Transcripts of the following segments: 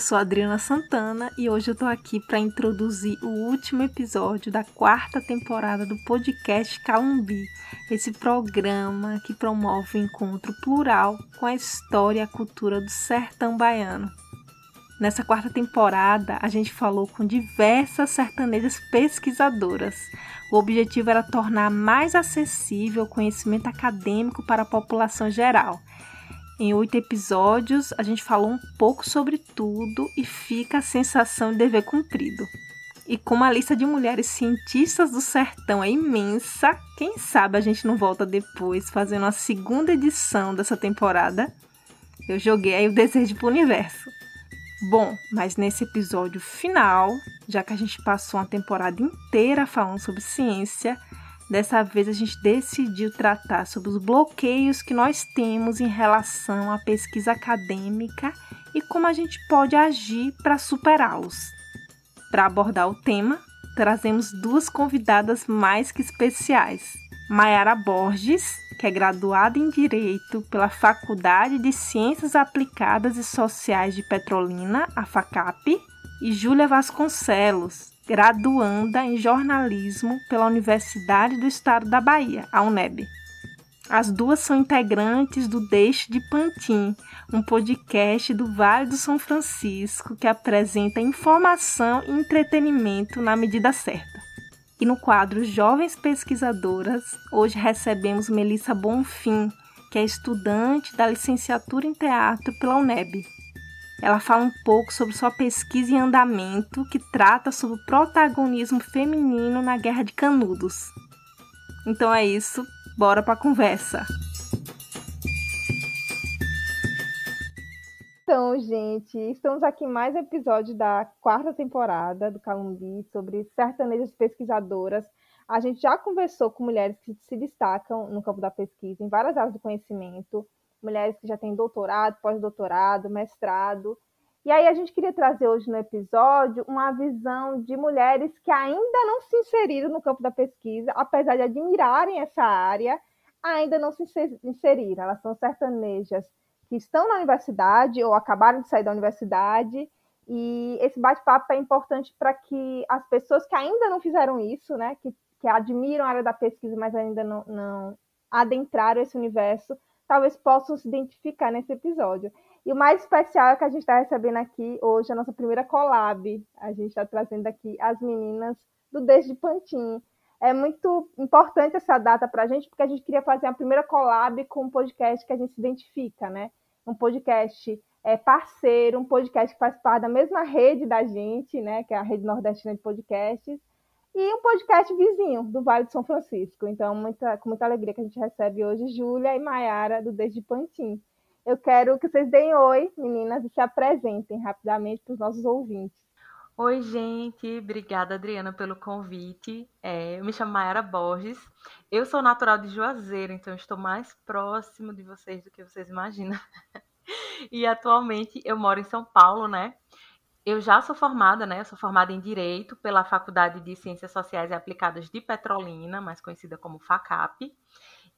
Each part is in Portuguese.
Sou Adriana Santana e hoje eu tô aqui para introduzir o último episódio da quarta temporada do podcast Calumbi, esse programa que promove o encontro plural com a história e a cultura do sertão baiano. Nessa quarta temporada, a gente falou com diversas sertanejas pesquisadoras. O objetivo era tornar mais acessível o conhecimento acadêmico para a população geral em oito episódios, a gente falou um pouco sobre tudo e fica a sensação de dever cumprido. E como a lista de mulheres cientistas do sertão é imensa, quem sabe a gente não volta depois fazendo a segunda edição dessa temporada? Eu joguei aí o desejo pro universo. Bom, mas nesse episódio final, já que a gente passou uma temporada inteira falando sobre ciência, Dessa vez a gente decidiu tratar sobre os bloqueios que nós temos em relação à pesquisa acadêmica e como a gente pode agir para superá-los. Para abordar o tema, trazemos duas convidadas mais que especiais. Mayara Borges, que é graduada em Direito pela Faculdade de Ciências Aplicadas e Sociais de Petrolina, a FACAP, e Júlia Vasconcelos, graduanda em jornalismo pela Universidade do Estado da Bahia, a UNEB. As duas são integrantes do Deixe de Pantin, um podcast do Vale do São Francisco que apresenta informação e entretenimento na medida certa. E no quadro Jovens Pesquisadoras, hoje recebemos Melissa Bonfim, que é estudante da licenciatura em teatro pela UNEB ela fala um pouco sobre sua pesquisa em andamento, que trata sobre o protagonismo feminino na Guerra de Canudos. Então é isso, bora para conversa. Então, gente, estamos aqui em mais episódio da quarta temporada do Calumbi sobre sertanejas pesquisadoras. A gente já conversou com mulheres que se destacam no campo da pesquisa em várias áreas do conhecimento mulheres que já têm doutorado, pós-doutorado, mestrado. E aí a gente queria trazer hoje no episódio uma visão de mulheres que ainda não se inseriram no campo da pesquisa, apesar de admirarem essa área, ainda não se inseriram. Elas são sertanejas que estão na universidade ou acabaram de sair da universidade. E esse bate-papo é importante para que as pessoas que ainda não fizeram isso, né, que, que admiram a área da pesquisa, mas ainda não, não adentraram esse universo, talvez possam se identificar nesse episódio. E o mais especial é que a gente está recebendo aqui hoje a nossa primeira collab. A gente está trazendo aqui as meninas do Desde Pantin. É muito importante essa data para a gente, porque a gente queria fazer a primeira collab com um podcast que a gente se identifica, né? Um podcast é, parceiro, um podcast que faz parte da mesma rede da gente, né? Que é a Rede Nordestina de Podcasts e um podcast vizinho do Vale de São Francisco. Então, muita, com muita alegria que a gente recebe hoje Júlia e Maiara do Desde Pantin. Eu quero que vocês deem oi, meninas, e se apresentem rapidamente para os nossos ouvintes. Oi, gente. Obrigada, Adriana, pelo convite. É, eu me chamo Mayara Borges. Eu sou natural de Juazeiro, então estou mais próximo de vocês do que vocês imaginam. e atualmente eu moro em São Paulo, né? Eu já sou formada, né? Eu sou formada em Direito pela Faculdade de Ciências Sociais e Aplicadas de Petrolina, mais conhecida como FACAP.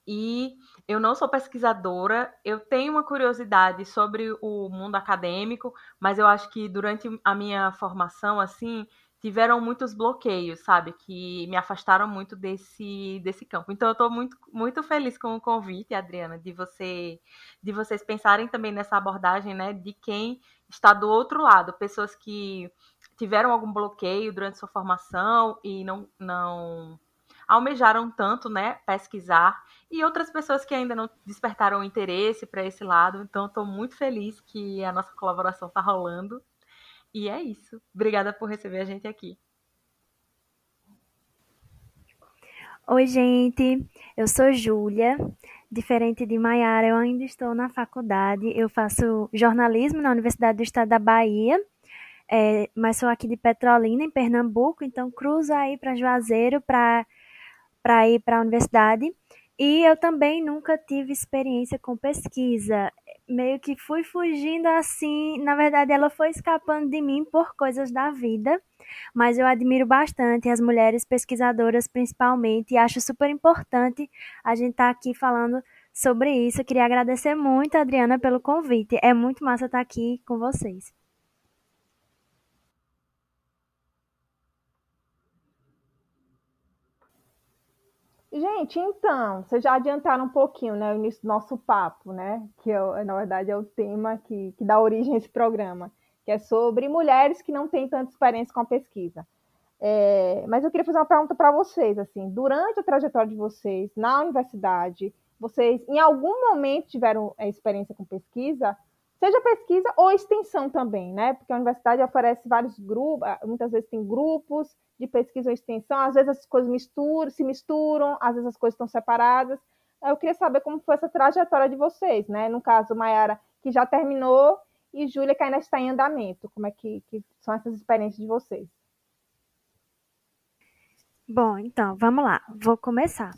E eu não sou pesquisadora, eu tenho uma curiosidade sobre o mundo acadêmico, mas eu acho que durante a minha formação, assim, tiveram muitos bloqueios, sabe, que me afastaram muito desse, desse campo. Então eu estou muito, muito feliz com o convite, Adriana, de você de vocês pensarem também nessa abordagem, né, de quem está do outro lado, pessoas que tiveram algum bloqueio durante sua formação e não não almejaram tanto, né, pesquisar, e outras pessoas que ainda não despertaram interesse para esse lado. Então estou muito feliz que a nossa colaboração está rolando e é isso. Obrigada por receber a gente aqui. Oi, gente. Eu sou Júlia. Diferente de Maiara, eu ainda estou na faculdade. Eu faço jornalismo na Universidade do Estado da Bahia. É, mas sou aqui de Petrolina, em Pernambuco, então cruzo aí para Juazeiro para ir para a universidade. E eu também nunca tive experiência com pesquisa meio que fui fugindo assim. Na verdade, ela foi escapando de mim por coisas da vida. Mas eu admiro bastante as mulheres pesquisadoras, principalmente, e acho super importante a gente estar tá aqui falando sobre isso. Eu queria agradecer muito, Adriana, pelo convite. É muito massa estar aqui com vocês. Gente, então, vocês já adiantaram um pouquinho, né, o início do nosso papo, né, que é, na verdade é o tema que, que dá origem a esse programa, que é sobre mulheres que não têm tanta experiência com a pesquisa. É, mas eu queria fazer uma pergunta para vocês, assim, durante a trajetória de vocês na universidade, vocês em algum momento tiveram é, experiência com pesquisa? Seja pesquisa ou extensão também, né? Porque a universidade oferece vários grupos, ah, muitas vezes tem grupos de pesquisa ou extensão, às vezes as coisas misturam, se misturam, às vezes as coisas estão separadas. Eu queria saber como foi essa trajetória de vocês, né? No caso, Mayara, que já terminou, e Júlia, que ainda está em andamento. Como é que, que são essas experiências de vocês? Bom, então, vamos lá. Vou começar.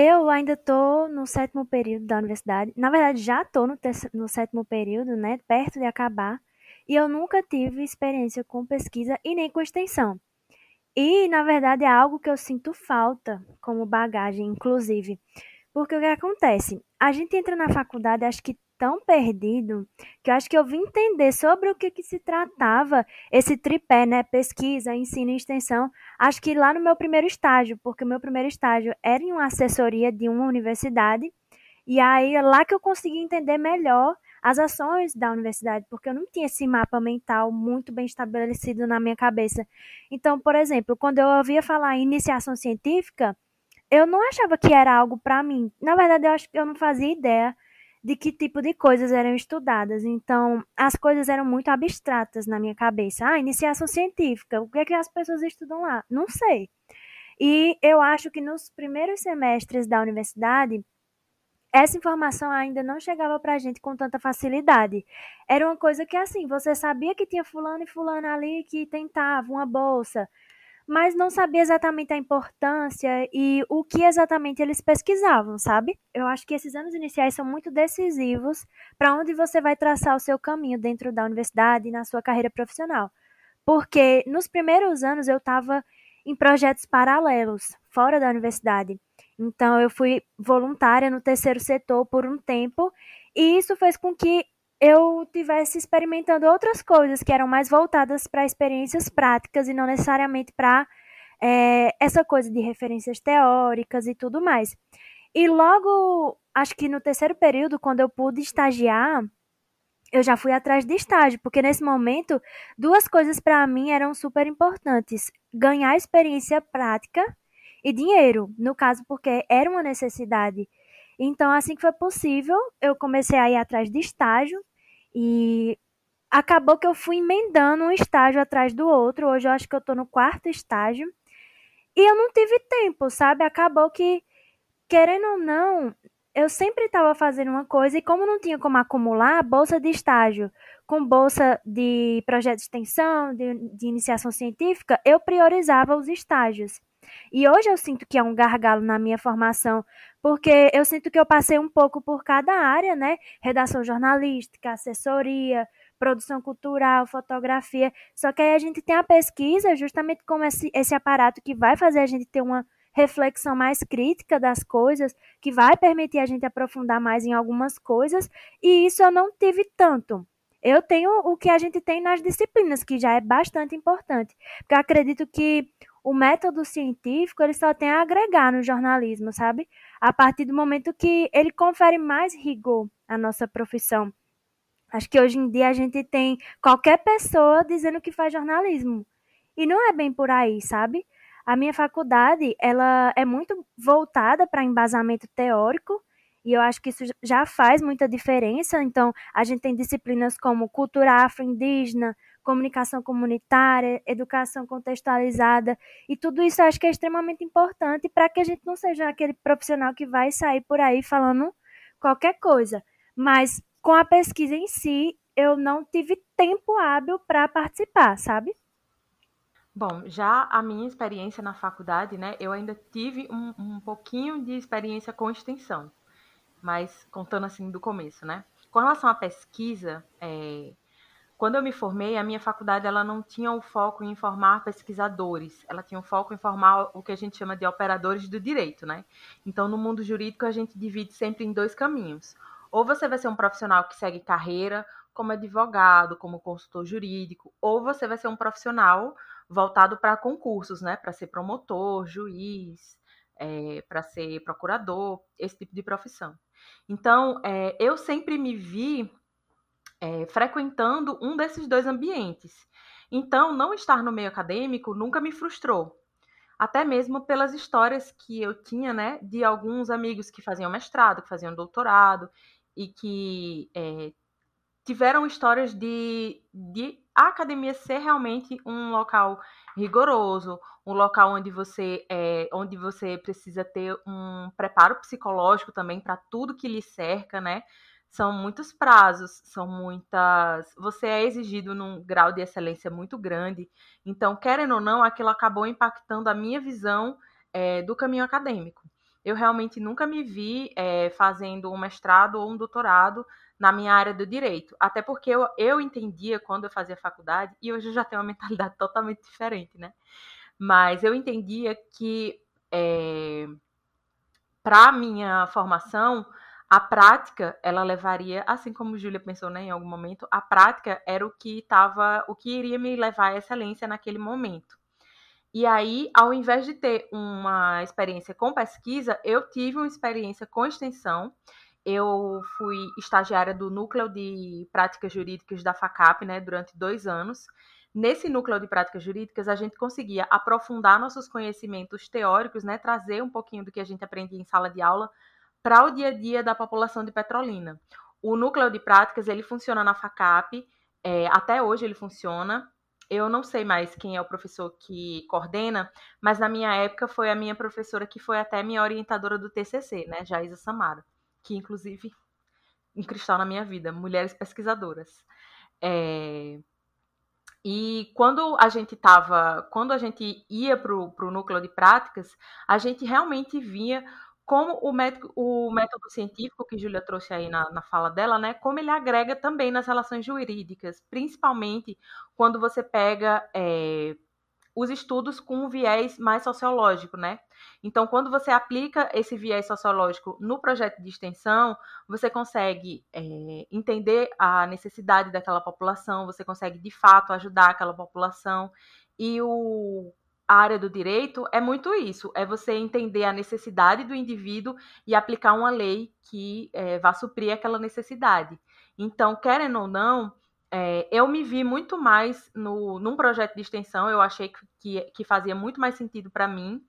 Eu ainda estou no sétimo período da universidade. Na verdade, já estou no, no sétimo período, né? Perto de acabar. E eu nunca tive experiência com pesquisa e nem com extensão. E, na verdade, é algo que eu sinto falta como bagagem, inclusive. Porque o que acontece? A gente entra na faculdade, acho que tão perdido que eu acho que eu vim entender sobre o que, que se tratava esse tripé, né? Pesquisa, ensino e extensão. Acho que lá no meu primeiro estágio, porque o meu primeiro estágio era em uma assessoria de uma universidade, e aí é lá que eu consegui entender melhor as ações da universidade, porque eu não tinha esse mapa mental muito bem estabelecido na minha cabeça. Então, por exemplo, quando eu ouvia falar em iniciação científica, eu não achava que era algo para mim. Na verdade, eu acho que eu não fazia ideia de que tipo de coisas eram estudadas. Então, as coisas eram muito abstratas na minha cabeça. Ah, iniciação científica, o que é que as pessoas estudam lá? Não sei. E eu acho que nos primeiros semestres da universidade, essa informação ainda não chegava para a gente com tanta facilidade. Era uma coisa que, assim, você sabia que tinha fulano e fulano ali que tentavam uma bolsa, mas não sabia exatamente a importância e o que exatamente eles pesquisavam, sabe? Eu acho que esses anos iniciais são muito decisivos para onde você vai traçar o seu caminho dentro da universidade e na sua carreira profissional. Porque nos primeiros anos eu estava em projetos paralelos, fora da universidade. Então eu fui voluntária no terceiro setor por um tempo, e isso fez com que eu tivesse experimentando outras coisas que eram mais voltadas para experiências práticas e não necessariamente para é, essa coisa de referências teóricas e tudo mais. E logo, acho que no terceiro período, quando eu pude estagiar, eu já fui atrás de estágio, porque nesse momento, duas coisas para mim eram super importantes: ganhar experiência prática e dinheiro, no caso, porque era uma necessidade. Então, assim que foi possível, eu comecei a ir atrás de estágio e acabou que eu fui emendando um estágio atrás do outro. Hoje eu acho que eu tô no quarto estágio. E eu não tive tempo, sabe? Acabou que, querendo ou não, eu sempre estava fazendo uma coisa e como não tinha como acumular bolsa de estágio com bolsa de projeto de extensão, de, de iniciação científica, eu priorizava os estágios. E hoje eu sinto que é um gargalo na minha formação, porque eu sinto que eu passei um pouco por cada área, né? Redação jornalística, assessoria, produção cultural, fotografia. Só que aí a gente tem a pesquisa justamente como esse, esse aparato que vai fazer a gente ter uma reflexão mais crítica das coisas, que vai permitir a gente aprofundar mais em algumas coisas, e isso eu não tive tanto. Eu tenho o que a gente tem nas disciplinas, que já é bastante importante, porque eu acredito que o método científico ele só tem a agregar no jornalismo, sabe? A partir do momento que ele confere mais rigor à nossa profissão. Acho que hoje em dia a gente tem qualquer pessoa dizendo que faz jornalismo. E não é bem por aí, sabe? A minha faculdade, ela é muito voltada para embasamento teórico, e eu acho que isso já faz muita diferença. Então, a gente tem disciplinas como cultura afro-indígena, comunicação comunitária, educação contextualizada, e tudo isso acho que é extremamente importante para que a gente não seja aquele profissional que vai sair por aí falando qualquer coisa. Mas com a pesquisa em si, eu não tive tempo hábil para participar, sabe? Bom, já a minha experiência na faculdade, né, eu ainda tive um, um pouquinho de experiência com extensão, mas contando assim do começo, né? Com relação à pesquisa, é, quando eu me formei, a minha faculdade ela não tinha o foco em formar pesquisadores, ela tinha o foco em formar o que a gente chama de operadores do direito, né? Então, no mundo jurídico, a gente divide sempre em dois caminhos. Ou você vai ser um profissional que segue carreira como advogado, como consultor jurídico, ou você vai ser um profissional voltado para concursos, né? Para ser promotor, juiz, é, para ser procurador, esse tipo de profissão. Então, é, eu sempre me vi é, frequentando um desses dois ambientes. Então, não estar no meio acadêmico nunca me frustrou. Até mesmo pelas histórias que eu tinha, né, de alguns amigos que faziam mestrado, que faziam doutorado e que é, tiveram histórias de, de a academia ser realmente um local rigoroso, um local onde você é, onde você precisa ter um preparo psicológico também para tudo que lhe cerca, né? São muitos prazos, são muitas. Você é exigido num grau de excelência muito grande. Então, querendo ou não, aquilo acabou impactando a minha visão é, do caminho acadêmico. Eu realmente nunca me vi é, fazendo um mestrado ou um doutorado na minha área do direito. Até porque eu, eu entendia quando eu fazia faculdade, e hoje eu já tenho uma mentalidade totalmente diferente, né? Mas eu entendia que é, para minha formação, a prática ela levaria, assim como Júlia pensou né, em algum momento, a prática era o que estava, o que iria me levar à excelência naquele momento. E aí, ao invés de ter uma experiência com pesquisa, eu tive uma experiência com extensão eu fui estagiária do núcleo de práticas jurídicas da FACAP, né, durante dois anos. Nesse núcleo de práticas jurídicas, a gente conseguia aprofundar nossos conhecimentos teóricos, né, trazer um pouquinho do que a gente aprendia em sala de aula para o dia a dia da população de Petrolina. O núcleo de práticas ele funciona na FACAP, é, até hoje ele funciona. Eu não sei mais quem é o professor que coordena, mas na minha época foi a minha professora que foi até minha orientadora do TCC, né, Jaisa Samara que inclusive um cristal na minha vida, mulheres pesquisadoras. É... E quando a gente tava, quando a gente ia para o núcleo de práticas, a gente realmente via como o método, o método científico que Júlia trouxe aí na, na fala dela, né, como ele agrega também nas relações jurídicas, principalmente quando você pega é, os estudos com um viés mais sociológico, né? Então, quando você aplica esse viés sociológico no projeto de extensão, você consegue é, entender a necessidade daquela população, você consegue de fato ajudar aquela população. E o, área do direito é muito isso: é você entender a necessidade do indivíduo e aplicar uma lei que é, vá suprir aquela necessidade. Então, querendo ou não, é, eu me vi muito mais no, num projeto de extensão, eu achei que, que, que fazia muito mais sentido para mim.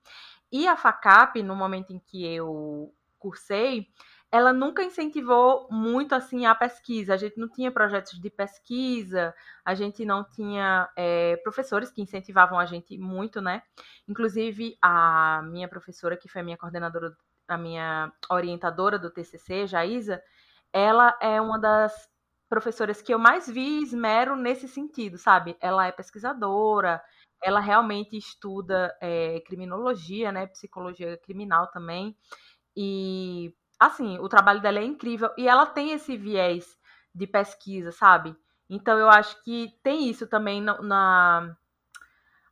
E a FACAP, no momento em que eu cursei, ela nunca incentivou muito assim a pesquisa. A gente não tinha projetos de pesquisa, a gente não tinha é, professores que incentivavam a gente muito, né? Inclusive a minha professora, que foi a minha coordenadora, a minha orientadora do TCC, Jaísa, ela é uma das professoras que eu mais vi esmero nesse sentido, sabe? Ela é pesquisadora, ela realmente estuda é, criminologia, né? Psicologia criminal também. E, assim, o trabalho dela é incrível. E ela tem esse viés de pesquisa, sabe? Então, eu acho que tem isso também na, na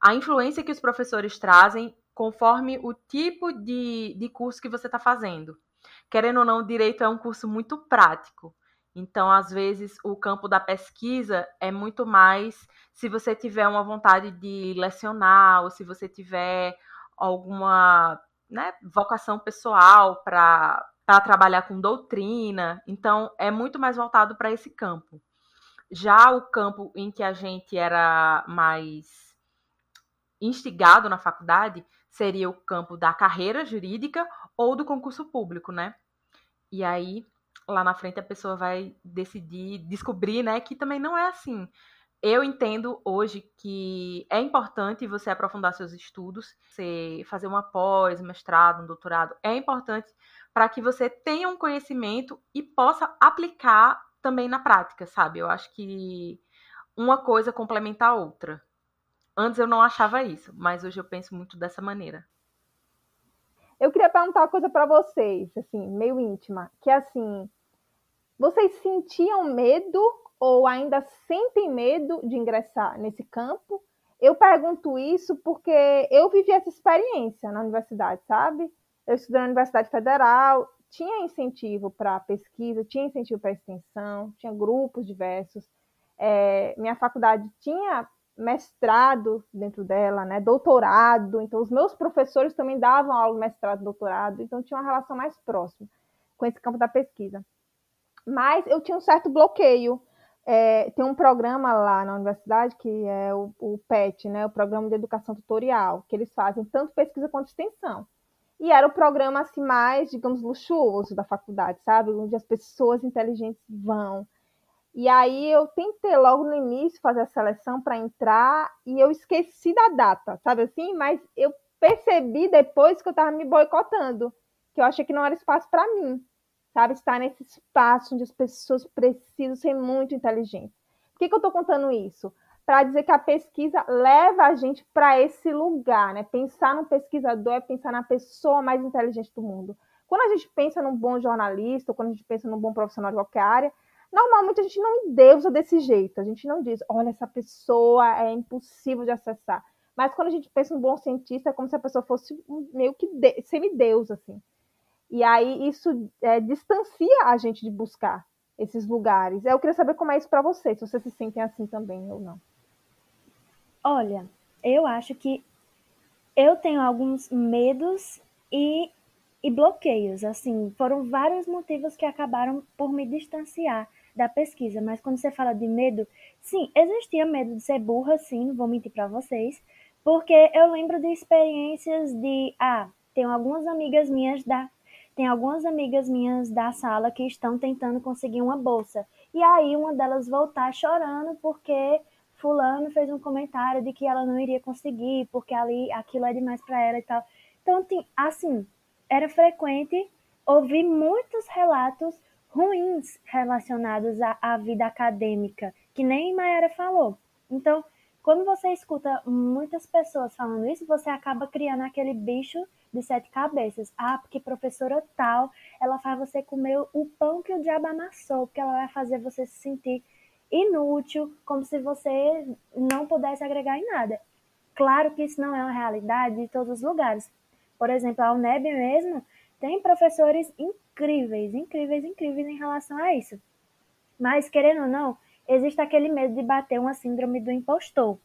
a influência que os professores trazem conforme o tipo de, de curso que você está fazendo. Querendo ou não, direito é um curso muito prático. Então, às vezes, o campo da pesquisa é muito mais se você tiver uma vontade de lecionar, ou se você tiver alguma né, vocação pessoal para trabalhar com doutrina. Então, é muito mais voltado para esse campo. Já o campo em que a gente era mais instigado na faculdade seria o campo da carreira jurídica ou do concurso público, né? E aí lá na frente a pessoa vai decidir, descobrir, né, que também não é assim. Eu entendo hoje que é importante você aprofundar seus estudos, você fazer uma pós, mestrado, um doutorado, é importante para que você tenha um conhecimento e possa aplicar também na prática, sabe? Eu acho que uma coisa complementa a outra. Antes eu não achava isso, mas hoje eu penso muito dessa maneira. Eu queria perguntar uma coisa para vocês, assim, meio íntima, que é assim, vocês sentiam medo ou ainda sentem medo de ingressar nesse campo? Eu pergunto isso porque eu vivi essa experiência na universidade, sabe? Eu estudei na Universidade Federal, tinha incentivo para pesquisa, tinha incentivo para extensão, tinha grupos diversos. É, minha faculdade tinha mestrado dentro dela, né, doutorado, então os meus professores também davam aula mestrado, doutorado, então tinha uma relação mais próxima com esse campo da pesquisa. Mas eu tinha um certo bloqueio. É, tem um programa lá na universidade que é o, o PET, né, o Programa de Educação Tutorial, que eles fazem tanto pesquisa quanto extensão. E era o programa assim mais, digamos, luxuoso da faculdade, sabe? Onde as pessoas inteligentes vão. E aí eu tentei logo no início fazer a seleção para entrar e eu esqueci da data, sabe assim? Mas eu percebi depois que eu estava me boicotando, que eu achei que não era espaço para mim, sabe? Estar nesse espaço onde as pessoas precisam ser muito inteligentes. Por que, que eu estou contando isso? Para dizer que a pesquisa leva a gente para esse lugar, né? Pensar no pesquisador é pensar na pessoa mais inteligente do mundo. Quando a gente pensa num bom jornalista, ou quando a gente pensa num bom profissional de qualquer área, Normalmente a gente não endeusa desse jeito, a gente não diz, olha, essa pessoa é impossível de acessar. Mas quando a gente pensa em um bom cientista, é como se a pessoa fosse meio que de, semideus, assim. E aí isso é, distancia a gente de buscar esses lugares. Eu queria saber como é isso para vocês, se vocês se sentem assim também ou não. Olha, eu acho que eu tenho alguns medos e, e bloqueios. Assim, foram vários motivos que acabaram por me distanciar da pesquisa, mas quando você fala de medo, sim, existia medo de ser burra, sim, não vou mentir para vocês, porque eu lembro de experiências de, ah, tenho algumas amigas minhas da tem algumas amigas minhas da sala que estão tentando conseguir uma bolsa. E aí uma delas voltar chorando porque fulano fez um comentário de que ela não iria conseguir, porque ali aquilo é demais para ela e tal. Então, assim, era frequente ouvir muitos relatos ruins relacionados à, à vida acadêmica, que nem Mayara falou. Então, quando você escuta muitas pessoas falando isso, você acaba criando aquele bicho de sete cabeças. Ah, porque professora tal, ela faz você comer o pão que o diabo amassou, porque ela vai fazer você se sentir inútil, como se você não pudesse agregar em nada. Claro que isso não é uma realidade de todos os lugares. Por exemplo, a UNEB mesmo tem professores incríveis, incríveis, incríveis em relação a isso. Mas, querendo ou não, existe aquele medo de bater uma síndrome do impostor.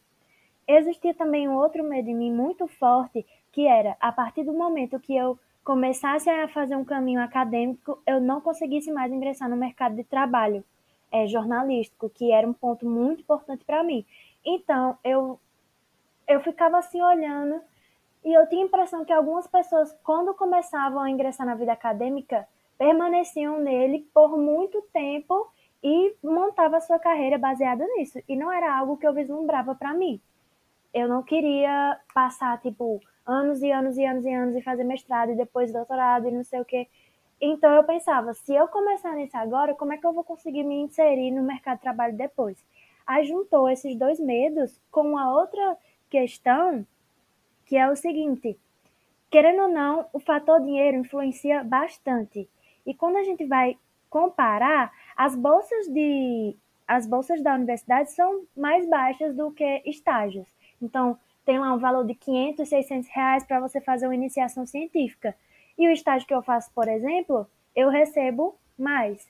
Existia também um outro medo em mim muito forte, que era, a partir do momento que eu começasse a fazer um caminho acadêmico, eu não conseguisse mais ingressar no mercado de trabalho é, jornalístico, que era um ponto muito importante para mim. Então, eu, eu ficava assim olhando e eu tinha a impressão que algumas pessoas, quando começavam a ingressar na vida acadêmica, permaneciam nele por muito tempo e montava sua carreira baseada nisso. E não era algo que eu vislumbrava para mim. Eu não queria passar, tipo, anos e anos e anos e anos e fazer mestrado e depois doutorado e não sei o quê. Então eu pensava, se eu começar nisso agora, como é que eu vou conseguir me inserir no mercado de trabalho depois? Aí juntou esses dois medos com a outra questão que é o seguinte: querendo ou não, o fator dinheiro influencia bastante. E quando a gente vai comparar, as bolsas de as bolsas da universidade são mais baixas do que estágios. Então, tem lá um valor de 500, 600 reais para você fazer uma iniciação científica. E o estágio que eu faço, por exemplo, eu recebo mais.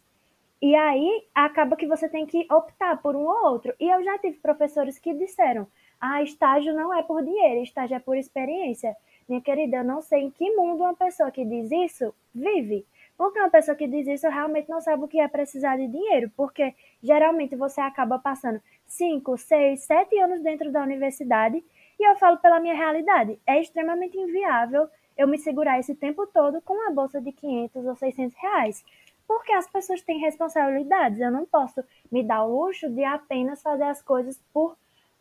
E aí acaba que você tem que optar por um ou outro. E eu já tive professores que disseram: ah, estágio não é por dinheiro, estágio é por experiência. Minha querida, eu não sei em que mundo uma pessoa que diz isso vive. Porque uma pessoa que diz isso realmente não sabe o que é precisar de dinheiro, porque geralmente você acaba passando 5, 6, 7 anos dentro da universidade, e eu falo pela minha realidade, é extremamente inviável eu me segurar esse tempo todo com uma bolsa de 500 ou 600 reais, porque as pessoas têm responsabilidades, eu não posso me dar o luxo de apenas fazer as coisas por,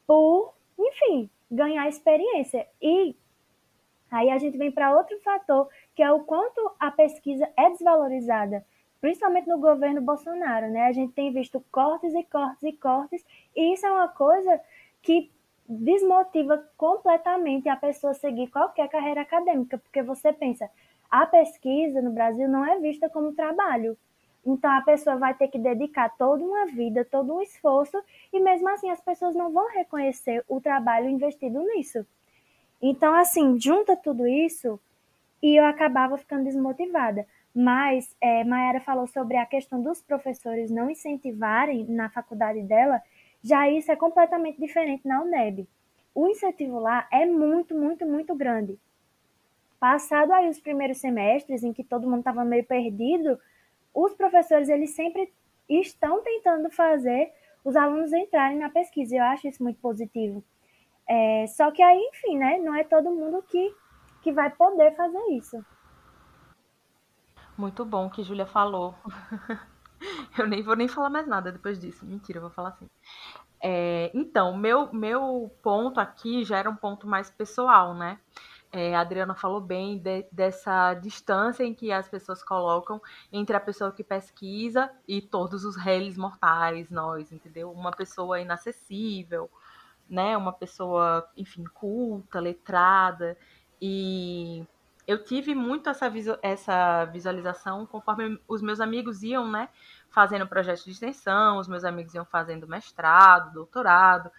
por enfim, ganhar experiência. E aí a gente vem para outro fator, que é o quanto a pesquisa é desvalorizada, principalmente no governo Bolsonaro, né? A gente tem visto cortes e cortes e cortes, e isso é uma coisa que desmotiva completamente a pessoa seguir qualquer carreira acadêmica, porque você pensa, a pesquisa no Brasil não é vista como trabalho. Então a pessoa vai ter que dedicar toda uma vida, todo um esforço, e mesmo assim as pessoas não vão reconhecer o trabalho investido nisso. Então, assim, junta tudo isso e eu acabava ficando desmotivada. Mas é, Mayara falou sobre a questão dos professores não incentivarem na faculdade dela, Já isso é completamente diferente na UNEB. O incentivo lá é muito, muito, muito grande. Passado aí os primeiros semestres, em que todo mundo estava meio perdido, os professores eles sempre estão tentando fazer os alunos entrarem na pesquisa. Eu acho isso muito positivo. É, só que aí, enfim, né? Não é todo mundo que, que vai poder fazer isso. Muito bom que Júlia falou. eu nem vou nem falar mais nada depois disso. Mentira, eu vou falar assim. É, então, meu, meu ponto aqui já era um ponto mais pessoal, né? É, a Adriana falou bem de, dessa distância em que as pessoas colocam entre a pessoa que pesquisa e todos os réis mortais, nós, entendeu? Uma pessoa inacessível, né? Uma pessoa, enfim, culta, letrada. E eu tive muito essa, essa visualização conforme os meus amigos iam, né? Fazendo projetos de extensão, os meus amigos iam fazendo mestrado, doutorado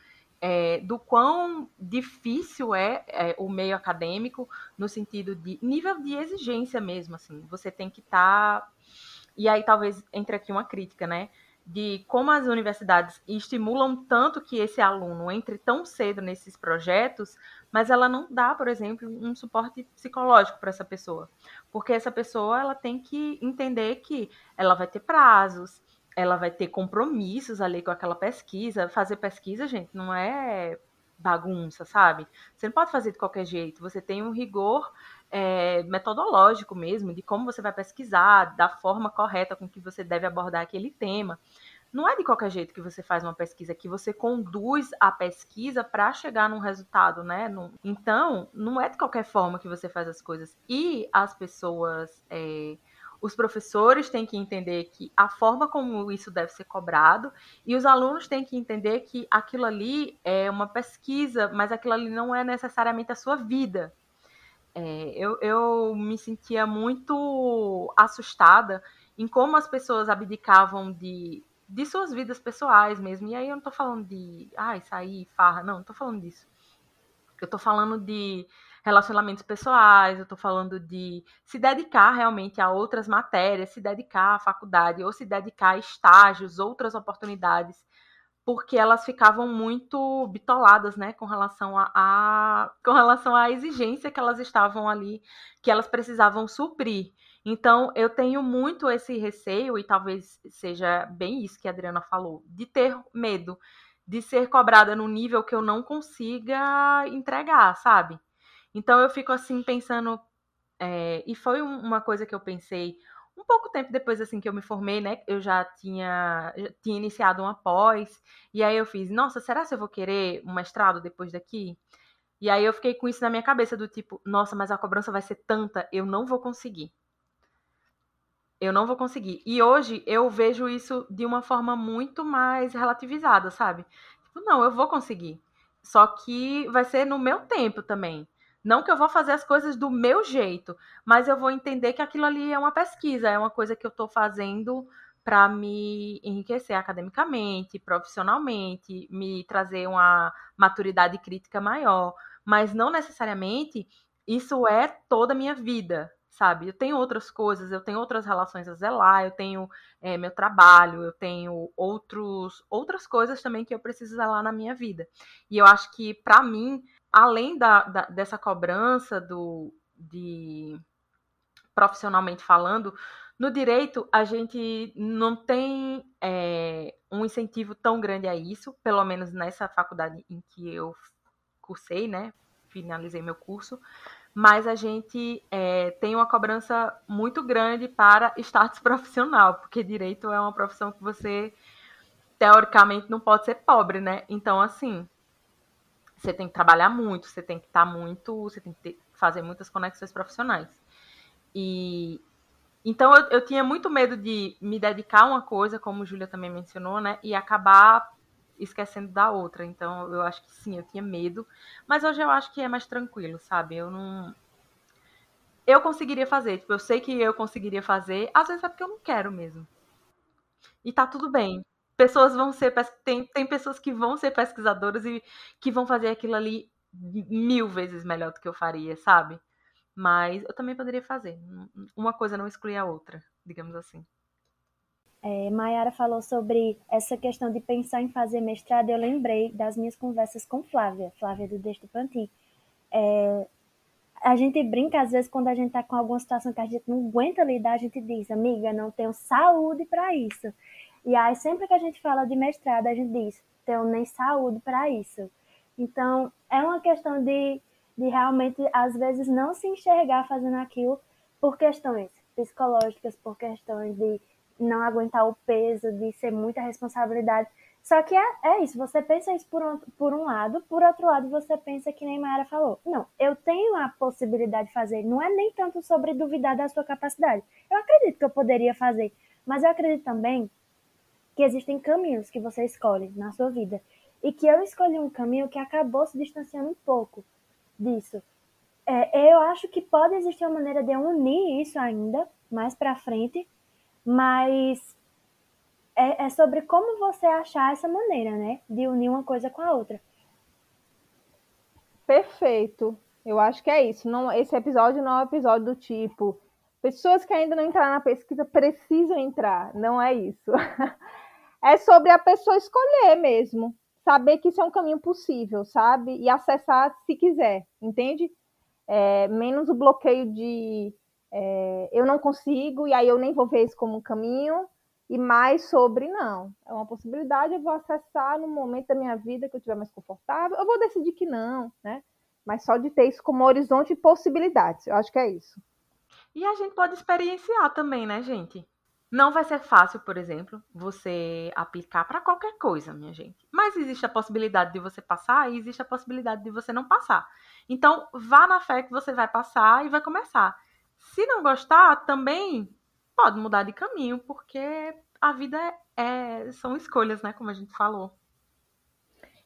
é, do quão difícil é, é, o meio acadêmico no sentido de nível de exigência mesmo, assim, você tem que estar tá... e aí talvez entre aqui uma crítica, né, de como as universidades estimulam tanto que esse aluno entre tão cedo nesses projetos, mas ela não dá, por exemplo, um suporte psicológico para essa pessoa, porque essa pessoa ela tem que entender que ela vai ter prazos, ela vai ter compromissos ali com aquela pesquisa. Fazer pesquisa, gente, não é bagunça, sabe? Você não pode fazer de qualquer jeito. Você tem um rigor é, metodológico mesmo de como você vai pesquisar, da forma correta com que você deve abordar aquele tema. Não é de qualquer jeito que você faz uma pesquisa, que você conduz a pesquisa para chegar num resultado, né? Então, não é de qualquer forma que você faz as coisas. E as pessoas. É, os professores têm que entender que a forma como isso deve ser cobrado e os alunos têm que entender que aquilo ali é uma pesquisa, mas aquilo ali não é necessariamente a sua vida. É, eu, eu me sentia muito assustada em como as pessoas abdicavam de, de suas vidas pessoais mesmo. E aí eu não tô falando de, ai, sair, farra, não, não tô falando disso. Eu tô falando de relacionamentos pessoais, eu estou falando de se dedicar realmente a outras matérias, se dedicar à faculdade, ou se dedicar a estágios, outras oportunidades, porque elas ficavam muito bitoladas, né, com relação a, a com relação à exigência que elas estavam ali, que elas precisavam suprir. Então, eu tenho muito esse receio, e talvez seja bem isso que a Adriana falou, de ter medo de ser cobrada no nível que eu não consiga entregar, sabe? Então eu fico assim pensando, é, e foi uma coisa que eu pensei um pouco tempo depois assim que eu me formei, né? Eu já tinha, já tinha iniciado uma pós, e aí eu fiz, nossa, será que eu vou querer um mestrado depois daqui? E aí eu fiquei com isso na minha cabeça do tipo, nossa, mas a cobrança vai ser tanta, eu não vou conseguir. Eu não vou conseguir. E hoje eu vejo isso de uma forma muito mais relativizada, sabe? Tipo, não, eu vou conseguir. Só que vai ser no meu tempo também. Não que eu vou fazer as coisas do meu jeito, mas eu vou entender que aquilo ali é uma pesquisa, é uma coisa que eu estou fazendo para me enriquecer academicamente, profissionalmente, me trazer uma maturidade crítica maior. Mas não necessariamente isso é toda a minha vida, sabe? Eu tenho outras coisas, eu tenho outras relações a zelar, eu tenho é, meu trabalho, eu tenho outros, outras coisas também que eu preciso zelar na minha vida. E eu acho que, para mim, além da, da, dessa cobrança do, de profissionalmente falando, no direito a gente não tem é, um incentivo tão grande a isso, pelo menos nessa faculdade em que eu cursei, né? Finalizei meu curso, mas a gente é, tem uma cobrança muito grande para status profissional, porque direito é uma profissão que você teoricamente não pode ser pobre, né? Então, assim, você tem que trabalhar muito, você tem que estar tá muito, você tem que ter, fazer muitas conexões profissionais. E então eu, eu, tinha muito medo de me dedicar a uma coisa, como Júlia também mencionou, né, e acabar esquecendo da outra. Então eu acho que sim, eu tinha medo, mas hoje eu acho que é mais tranquilo, sabe? Eu não eu conseguiria fazer, tipo, eu sei que eu conseguiria fazer, às vezes é porque eu não quero mesmo. E tá tudo bem pessoas vão ser tem, tem pessoas que vão ser pesquisadoras e que vão fazer aquilo ali mil vezes melhor do que eu faria, sabe? Mas eu também poderia fazer. Uma coisa não exclui a outra, digamos assim. É, Mayara falou sobre essa questão de pensar em fazer mestrado, eu lembrei das minhas conversas com Flávia, Flávia do Panti. É, a gente brinca, às vezes, quando a gente está com alguma situação que a gente não aguenta lidar, a gente diz, amiga, não tenho saúde para isso. E aí, sempre que a gente fala de mestrado, a gente diz, tenho nem saúde para isso. Então, é uma questão de, de realmente, às vezes, não se enxergar fazendo aquilo por questões psicológicas, por questões de não aguentar o peso, de ser muita responsabilidade. Só que é, é isso, você pensa isso por um, por um lado, por outro lado você pensa que nem Mayara falou. Não, eu tenho a possibilidade de fazer, não é nem tanto sobre duvidar da sua capacidade. Eu acredito que eu poderia fazer, mas eu acredito também que existem caminhos que você escolhe na sua vida. E que eu escolhi um caminho que acabou se distanciando um pouco disso. É, eu acho que pode existir uma maneira de unir isso ainda mais para frente, mas é, é sobre como você achar essa maneira, né? De unir uma coisa com a outra. Perfeito. Eu acho que é isso. Não, esse episódio não é um episódio do tipo pessoas que ainda não entraram na pesquisa precisam entrar. Não é isso. é sobre a pessoa escolher mesmo, saber que isso é um caminho possível, sabe? E acessar se quiser, entende? É, menos o bloqueio de é, eu não consigo e aí eu nem vou ver isso como um caminho e mais sobre não. É uma possibilidade, eu vou acessar no momento da minha vida que eu estiver mais confortável, eu vou decidir que não, né? Mas só de ter isso como horizonte de possibilidades, eu acho que é isso. E a gente pode experienciar também, né, gente? Não vai ser fácil, por exemplo, você aplicar para qualquer coisa, minha gente. Mas existe a possibilidade de você passar e existe a possibilidade de você não passar. Então, vá na fé que você vai passar e vai começar. Se não gostar, também pode mudar de caminho, porque a vida é, são escolhas, né? Como a gente falou.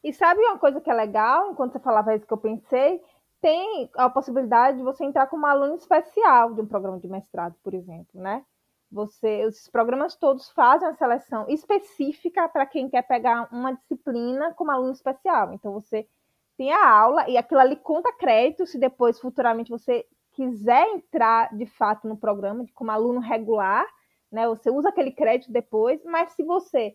E sabe uma coisa que é legal, enquanto você falava isso que eu pensei, tem a possibilidade de você entrar como aluno especial de um programa de mestrado, por exemplo, né? Você, os programas todos fazem a seleção específica para quem quer pegar uma disciplina como aluno especial. Então você tem a aula e aquilo ali conta crédito se depois futuramente você quiser entrar de fato no programa como aluno regular, né, você usa aquele crédito depois, mas se você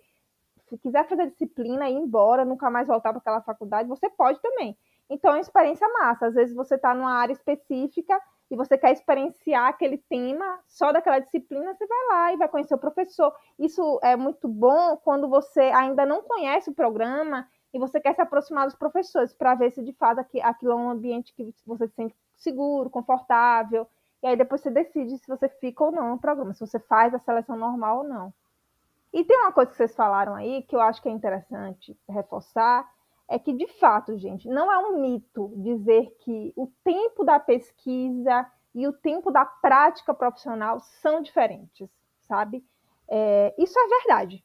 se quiser fazer disciplina e ir embora, nunca mais voltar para aquela faculdade, você pode também. Então é uma experiência massa. Às vezes você está numa área específica e você quer experienciar aquele tema só daquela disciplina, você vai lá e vai conhecer o professor. Isso é muito bom quando você ainda não conhece o programa e você quer se aproximar dos professores para ver se de fato aquilo é um ambiente que você se sente seguro, confortável. E aí depois você decide se você fica ou não no programa, se você faz a seleção normal ou não. E tem uma coisa que vocês falaram aí que eu acho que é interessante reforçar, é que de fato, gente, não é um mito dizer que o tempo da pesquisa e o tempo da prática profissional são diferentes, sabe? É, isso é verdade,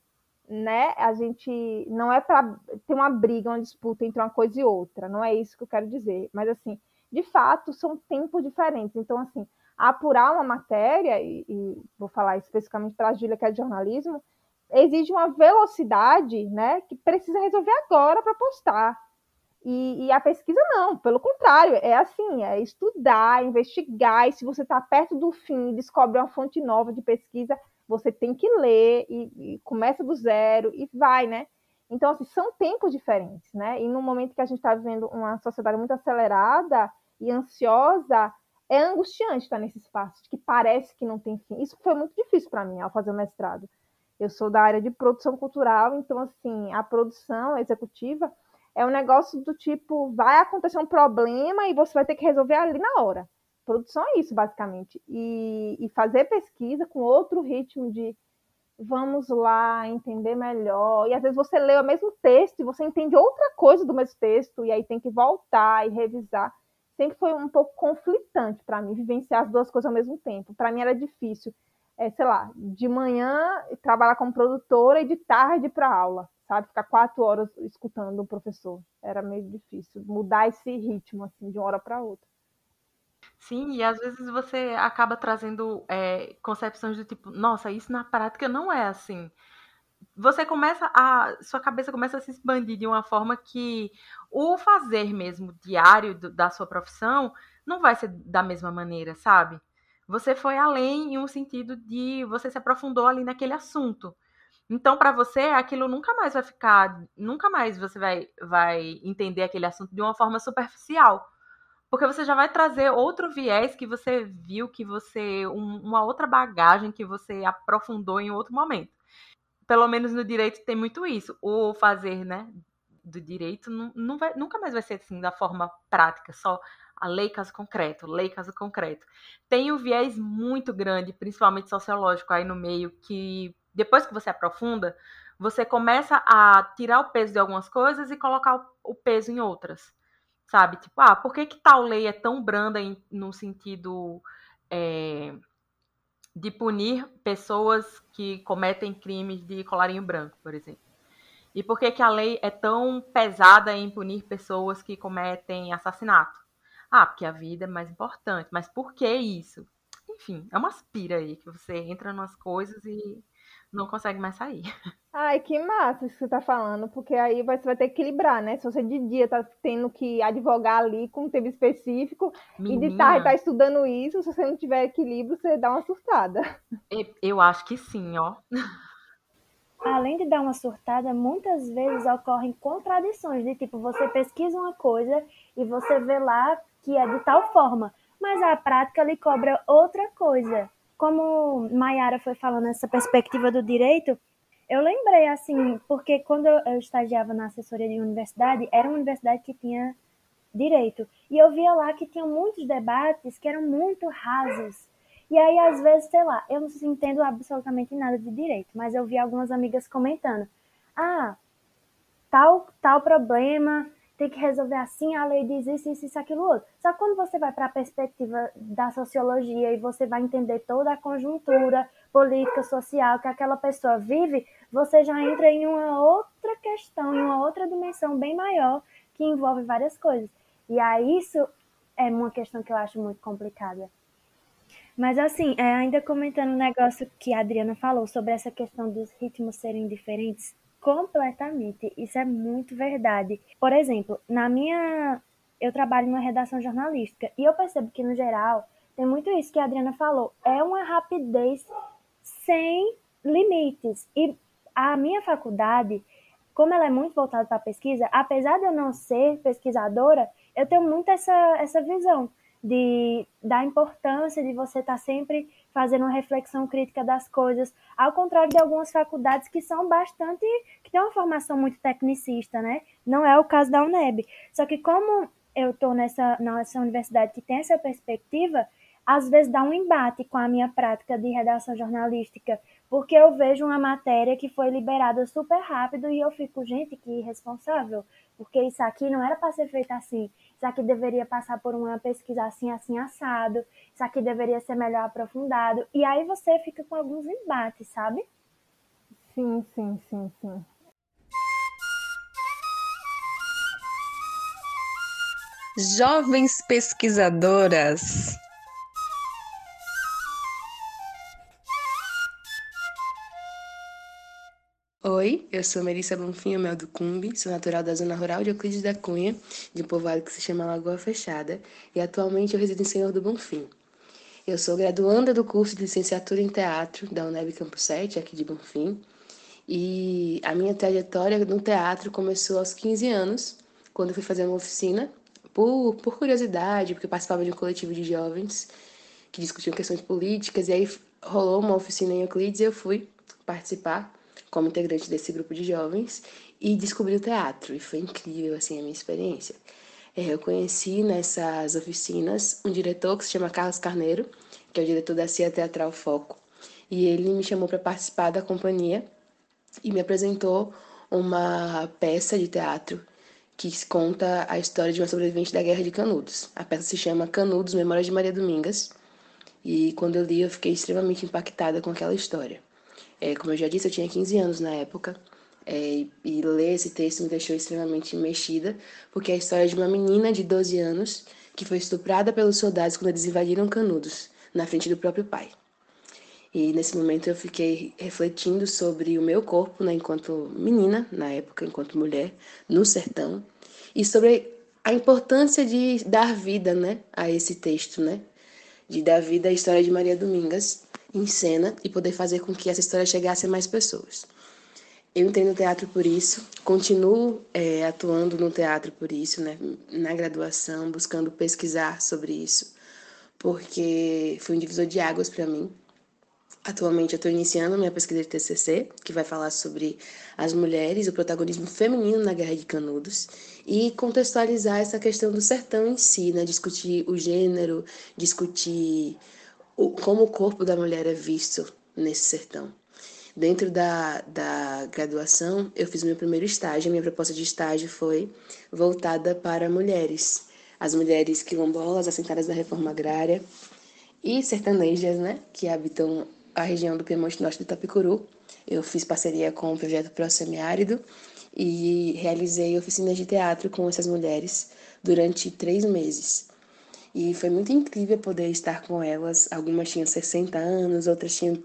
né? A gente não é para ter uma briga, uma disputa entre uma coisa e outra, não é isso que eu quero dizer, mas assim, de fato, são tempos diferentes. Então, assim, apurar uma matéria, e, e vou falar especificamente para a Júlia, que é de jornalismo, exige uma velocidade né, que precisa resolver agora para postar. E, e, a pesquisa não, pelo contrário, é assim, é estudar, investigar, e se você está perto do fim e descobre uma fonte nova de pesquisa, você tem que ler e, e começa do zero e vai, né? Então, assim, são tempos diferentes, né? E no momento que a gente está vivendo uma sociedade muito acelerada e ansiosa, é angustiante estar nesse espaço, que parece que não tem fim. Isso foi muito difícil para mim ao fazer o mestrado. Eu sou da área de produção cultural, então, assim, a produção executiva é um negócio do tipo, vai acontecer um problema e você vai ter que resolver ali na hora. Produção é isso, basicamente. E, e fazer pesquisa com outro ritmo de vamos lá entender melhor. E às vezes você lê o mesmo texto e você entende outra coisa do mesmo texto, e aí tem que voltar e revisar. Sempre foi um pouco conflitante para mim vivenciar as duas coisas ao mesmo tempo. Para mim era difícil, é, sei lá, de manhã trabalhar como produtora e de tarde para aula, sabe? Ficar quatro horas escutando o professor. Era meio difícil mudar esse ritmo assim de uma hora para outra. Sim, e às vezes você acaba trazendo é, concepções do tipo, nossa, isso na prática não é assim. Você começa a. Sua cabeça começa a se expandir de uma forma que o fazer mesmo diário do, da sua profissão não vai ser da mesma maneira, sabe? Você foi além em um sentido de você se aprofundou ali naquele assunto. Então, para você, aquilo nunca mais vai ficar, nunca mais você vai, vai entender aquele assunto de uma forma superficial. Porque você já vai trazer outro viés que você viu, que você. Um, uma outra bagagem que você aprofundou em outro momento. Pelo menos no direito tem muito isso. O fazer, né? Do direito não, não vai, nunca mais vai ser assim da forma prática, só a lei caso concreto, lei caso concreto. Tem um viés muito grande, principalmente sociológico aí no meio, que depois que você aprofunda, você começa a tirar o peso de algumas coisas e colocar o peso em outras. Sabe? Tipo, ah, por que, que tal lei é tão branda em, no sentido é, de punir pessoas que cometem crimes de colarinho branco, por exemplo? E por que, que a lei é tão pesada em punir pessoas que cometem assassinato? Ah, porque a vida é mais importante. Mas por que isso? Enfim, é uma aspira aí que você entra nas coisas e não consegue mais sair. Ai, que massa isso que você tá falando, porque aí você vai ter que equilibrar, né? Se você de dia tá tendo que advogar ali com um tema específico Menina, e de tarde tá estudando isso, se você não tiver equilíbrio, você dá uma surtada. Eu acho que sim, ó. Além de dar uma surtada, muitas vezes ocorrem contradições, de tipo, você pesquisa uma coisa e você vê lá que é de tal forma, mas a prática lhe cobra outra coisa como Mayara foi falando essa perspectiva do direito, eu lembrei assim, porque quando eu estagiava na assessoria de universidade, era uma universidade que tinha direito. E eu via lá que tinha muitos debates que eram muito rasos. E aí, às vezes, sei lá, eu não entendo absolutamente nada de direito, mas eu vi algumas amigas comentando: ah, tal, tal problema tem que resolver assim, a lei diz isso, isso, isso, aquilo outro. Só que quando você vai para a perspectiva da sociologia e você vai entender toda a conjuntura política, social que aquela pessoa vive, você já entra em uma outra questão, em uma outra dimensão bem maior que envolve várias coisas. E aí isso é uma questão que eu acho muito complicada. Mas assim, é, ainda comentando um negócio que a Adriana falou sobre essa questão dos ritmos serem diferentes, Completamente, isso é muito verdade. Por exemplo, na minha. Eu trabalho numa redação jornalística e eu percebo que, no geral, tem muito isso que a Adriana falou. É uma rapidez sem limites. E a minha faculdade, como ela é muito voltada para pesquisa, apesar de eu não ser pesquisadora, eu tenho muito essa, essa visão de, da importância de você estar tá sempre fazendo uma reflexão crítica das coisas, ao contrário de algumas faculdades que são bastante, que têm uma formação muito tecnicista, né? Não é o caso da UNEB. Só que como eu estou nessa, nessa universidade que tem essa perspectiva, às vezes dá um embate com a minha prática de redação jornalística, porque eu vejo uma matéria que foi liberada super rápido e eu fico, gente, que irresponsável, porque isso aqui não era para ser feito assim isso aqui deveria passar por uma pesquisa assim, assim, assado, isso aqui deveria ser melhor aprofundado. E aí você fica com alguns embates, sabe? Sim, sim, sim, sim. Jovens pesquisadoras. Oi, eu sou Melissa Bonfim, Mel do Cumbi, sou natural da zona rural de Euclides da Cunha, de um povoado que se chama Lagoa Fechada, e atualmente eu resido em Senhor do Bonfim. Eu sou graduanda do curso de licenciatura em teatro da UNEB Campus 7, aqui de Bonfim, e a minha trajetória no teatro começou aos 15 anos, quando fui fazer uma oficina, por, por curiosidade, porque participava de um coletivo de jovens que discutiam questões políticas, e aí rolou uma oficina em Euclides e eu fui participar como integrante desse grupo de jovens e descobri o teatro e foi incrível assim a minha experiência. É, eu conheci nessas oficinas um diretor que se chama Carlos Carneiro, que é o diretor da CIA Teatral Foco, e ele me chamou para participar da companhia e me apresentou uma peça de teatro que conta a história de uma sobrevivente da Guerra de Canudos. A peça se chama Canudos, Memórias de Maria Domingas, e quando eu li eu fiquei extremamente impactada com aquela história. É, como eu já disse, eu tinha 15 anos na época. É, e ler esse texto me deixou extremamente mexida, porque é a história de uma menina de 12 anos que foi estuprada pelos soldados quando eles invadiram Canudos, na frente do próprio pai. E nesse momento eu fiquei refletindo sobre o meu corpo, né, enquanto menina, na época, enquanto mulher, no sertão, e sobre a importância de dar vida, né, a esse texto, né, de dar vida à história de Maria Domingas, em cena e poder fazer com que essa história chegasse a mais pessoas. Eu entrei no teatro por isso, continuo é, atuando no teatro por isso, né? na graduação, buscando pesquisar sobre isso, porque foi um divisor de águas para mim. Atualmente eu estou iniciando minha pesquisa de TCC, que vai falar sobre as mulheres, o protagonismo feminino na Guerra de Canudos e contextualizar essa questão do sertão em si, né? discutir o gênero, discutir o, como o corpo da mulher é visto nesse sertão. Dentro da, da graduação, eu fiz meu primeiro estágio. Minha proposta de estágio foi voltada para mulheres, as mulheres quilombolas, assentadas da reforma agrária e sertanejas, né, que habitam a região do Piemonte Norte do Itapicuru. Eu fiz parceria com o projeto Pro Semiárido e realizei oficinas de teatro com essas mulheres durante três meses. E foi muito incrível poder estar com elas. Algumas tinham 60 anos, outras tinham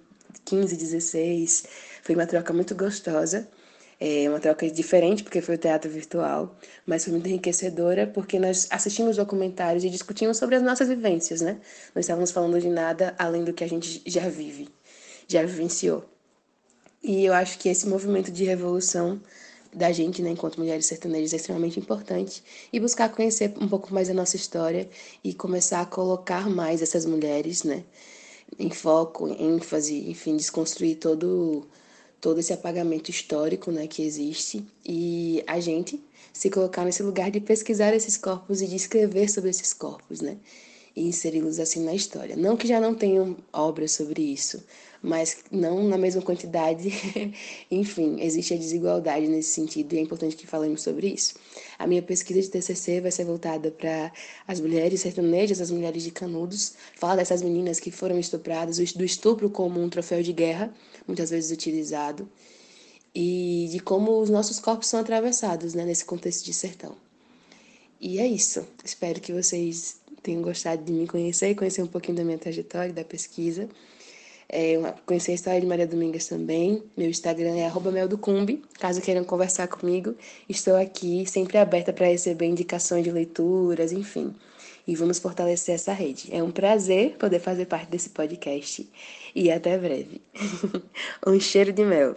15, 16. Foi uma troca muito gostosa. É uma troca diferente, porque foi o teatro virtual, mas foi muito enriquecedora, porque nós assistimos documentários e discutimos sobre as nossas vivências, né? Não estávamos falando de nada além do que a gente já vive já vivenciou. E eu acho que esse movimento de revolução da gente, né, enquanto mulheres sertanejas, é extremamente importante. E buscar conhecer um pouco mais a nossa história e começar a colocar mais essas mulheres, né, em foco, em ênfase, enfim, desconstruir todo, todo esse apagamento histórico, né, que existe. E a gente se colocar nesse lugar de pesquisar esses corpos e de escrever sobre esses corpos, né, e inseri-los assim na história. Não que já não tenham obras sobre isso, mas não na mesma quantidade. Enfim, existe a desigualdade nesse sentido e é importante que falemos sobre isso. A minha pesquisa de TCC vai ser voltada para as mulheres sertanejas, as mulheres de Canudos, falar dessas meninas que foram estupradas, do estupro como um troféu de guerra, muitas vezes utilizado, e de como os nossos corpos são atravessados né, nesse contexto de sertão. E é isso. Espero que vocês tenham gostado de me conhecer e conhecer um pouquinho da minha trajetória, da pesquisa. É, conhecer a história de Maria Domingas também. Meu Instagram é meldocumbi. Caso queiram conversar comigo, estou aqui sempre aberta para receber indicações de leituras, enfim. E vamos fortalecer essa rede. É um prazer poder fazer parte desse podcast. E até breve. um cheiro de mel.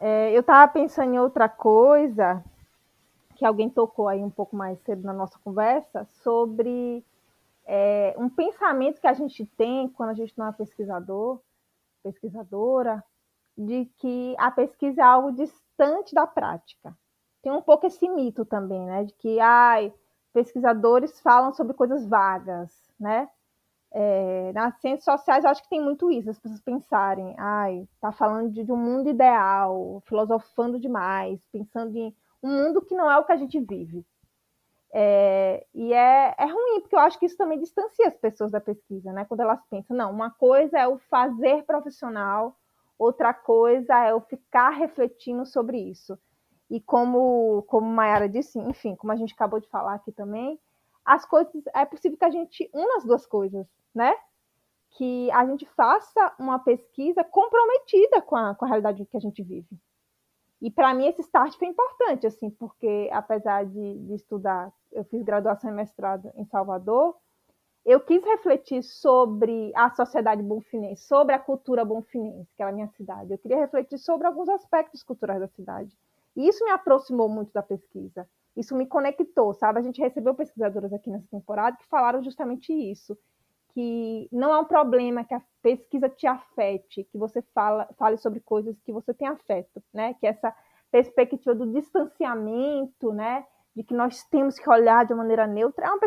É, eu estava pensando em outra coisa que alguém tocou aí um pouco mais cedo na nossa conversa sobre é, um pensamento que a gente tem quando a gente não é pesquisador, pesquisadora, de que a pesquisa é algo distante da prática. Tem um pouco esse mito também, né, de que ai, pesquisadores falam sobre coisas vagas, né? É, nas ciências sociais, eu acho que tem muito isso, as pessoas pensarem, ai, tá falando de, de um mundo ideal, filosofando demais, pensando em um mundo que não é o que a gente vive. É, e é, é ruim, porque eu acho que isso também distancia as pessoas da pesquisa, né? Quando elas pensam, não, uma coisa é o fazer profissional, outra coisa é o ficar refletindo sobre isso. E como, como Mayara disse, enfim, como a gente acabou de falar aqui também, as coisas, é possível que a gente una as duas coisas, né? Que a gente faça uma pesquisa comprometida com a, com a realidade que a gente vive. E para mim esse start foi importante, assim, porque apesar de, de, estudar, eu fiz graduação e mestrado em Salvador, eu quis refletir sobre a sociedade bonfinense, sobre a cultura bonfinense, que é a minha cidade. Eu queria refletir sobre alguns aspectos culturais da cidade. E isso me aproximou muito da pesquisa. Isso me conectou, sabe? A gente recebeu pesquisadoras aqui nessa temporada que falaram justamente isso que não é um problema que a pesquisa te afete, que você fala, fale sobre coisas que você tem afeto, né? Que essa perspectiva do distanciamento, né? De que nós temos que olhar de maneira neutra, é uma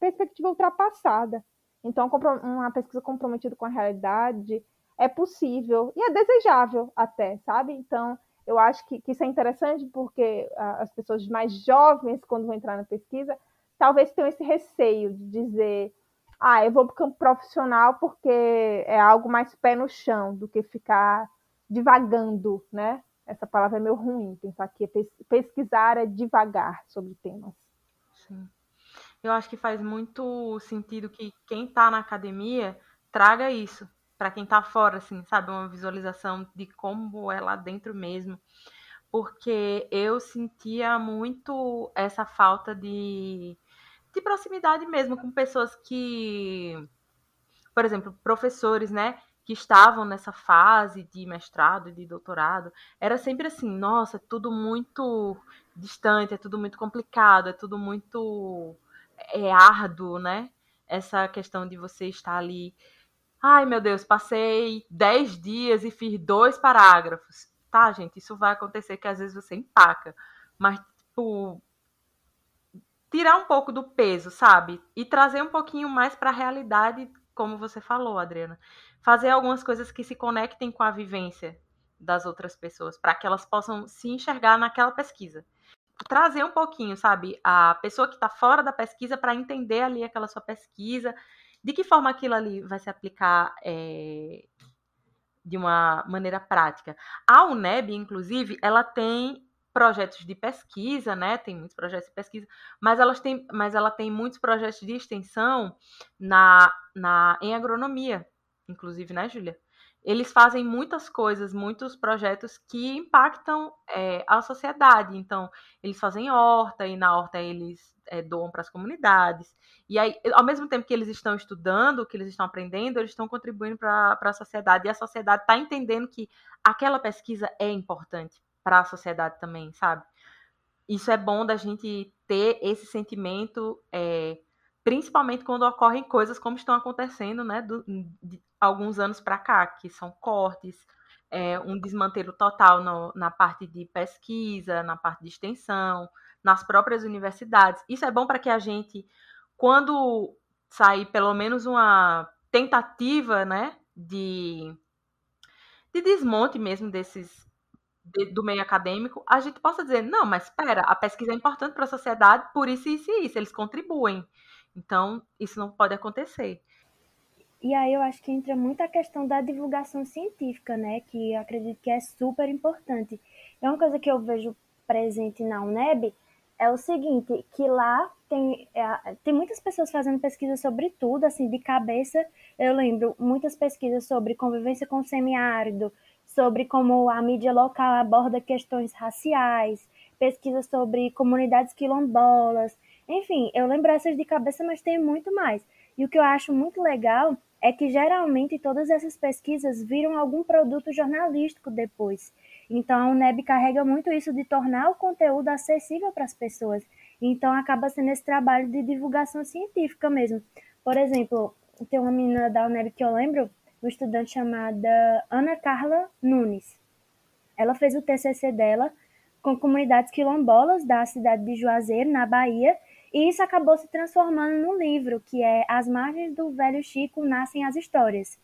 perspectiva ultrapassada. Então, uma pesquisa comprometida com a realidade é possível e é desejável até, sabe? Então, eu acho que, que isso é interessante porque as pessoas mais jovens, quando vão entrar na pesquisa, talvez tenham esse receio de dizer ah, eu vou para o campo profissional porque é algo mais pé no chão do que ficar divagando, né? Essa palavra é meio ruim, pensar que pesquisar é devagar sobre temas. Sim. Eu acho que faz muito sentido que quem está na academia traga isso para quem está fora, assim, sabe? Uma visualização de como é lá dentro mesmo. Porque eu sentia muito essa falta de de proximidade mesmo com pessoas que, por exemplo, professores, né, que estavam nessa fase de mestrado e de doutorado, era sempre assim, nossa, é tudo muito distante, é tudo muito complicado, é tudo muito é árduo, né? Essa questão de você estar ali. Ai, meu Deus, passei 10 dias e fiz dois parágrafos. Tá, gente, isso vai acontecer que às vezes você empaca. Mas, tipo, tirar um pouco do peso, sabe? E trazer um pouquinho mais para a realidade, como você falou, Adriana. Fazer algumas coisas que se conectem com a vivência das outras pessoas, para que elas possam se enxergar naquela pesquisa trazer um pouquinho, sabe, a pessoa que está fora da pesquisa para entender ali aquela sua pesquisa, de que forma aquilo ali vai se aplicar é, de uma maneira prática. A UNEB, inclusive, ela tem projetos de pesquisa, né? Tem muitos projetos de pesquisa, mas elas têm, mas ela tem muitos projetos de extensão na, na em agronomia, inclusive, né, Júlia? eles fazem muitas coisas, muitos projetos que impactam é, a sociedade. Então, eles fazem horta e na horta eles é, doam para as comunidades. E aí, ao mesmo tempo que eles estão estudando, que eles estão aprendendo, eles estão contribuindo para a sociedade. E a sociedade está entendendo que aquela pesquisa é importante para a sociedade também, sabe? Isso é bom da gente ter esse sentimento. É, principalmente quando ocorrem coisas como estão acontecendo, né, do, de alguns anos para cá, que são cortes, é, um desmantelo total no, na parte de pesquisa, na parte de extensão, nas próprias universidades. Isso é bom para que a gente, quando sair pelo menos uma tentativa, né, de, de desmonte mesmo desses do meio acadêmico, a gente possa dizer, não, mas espera, a pesquisa é importante para a sociedade, por isso, isso e isso, eles contribuem. Então, isso não pode acontecer. E aí eu acho que entra muito a questão da divulgação científica, né? Que acredito que é super importante. É uma coisa que eu vejo presente na UNEB é o seguinte, que lá tem, é, tem muitas pessoas fazendo pesquisa sobre tudo, assim, de cabeça. Eu lembro muitas pesquisas sobre convivência com o semiárido, sobre como a mídia local aborda questões raciais, pesquisas sobre comunidades quilombolas, enfim, eu lembro essas de cabeça, mas tem muito mais. E o que eu acho muito legal é que geralmente todas essas pesquisas viram algum produto jornalístico depois. Então a UNEB carrega muito isso de tornar o conteúdo acessível para as pessoas. Então acaba sendo esse trabalho de divulgação científica mesmo. Por exemplo, tem uma menina da UNEB que eu lembro, uma estudante chamada Ana Carla Nunes. Ela fez o TCC dela com comunidades quilombolas da cidade de Juazeiro, na Bahia, e isso acabou se transformando no livro, que é As Margens do Velho Chico Nascem as Histórias.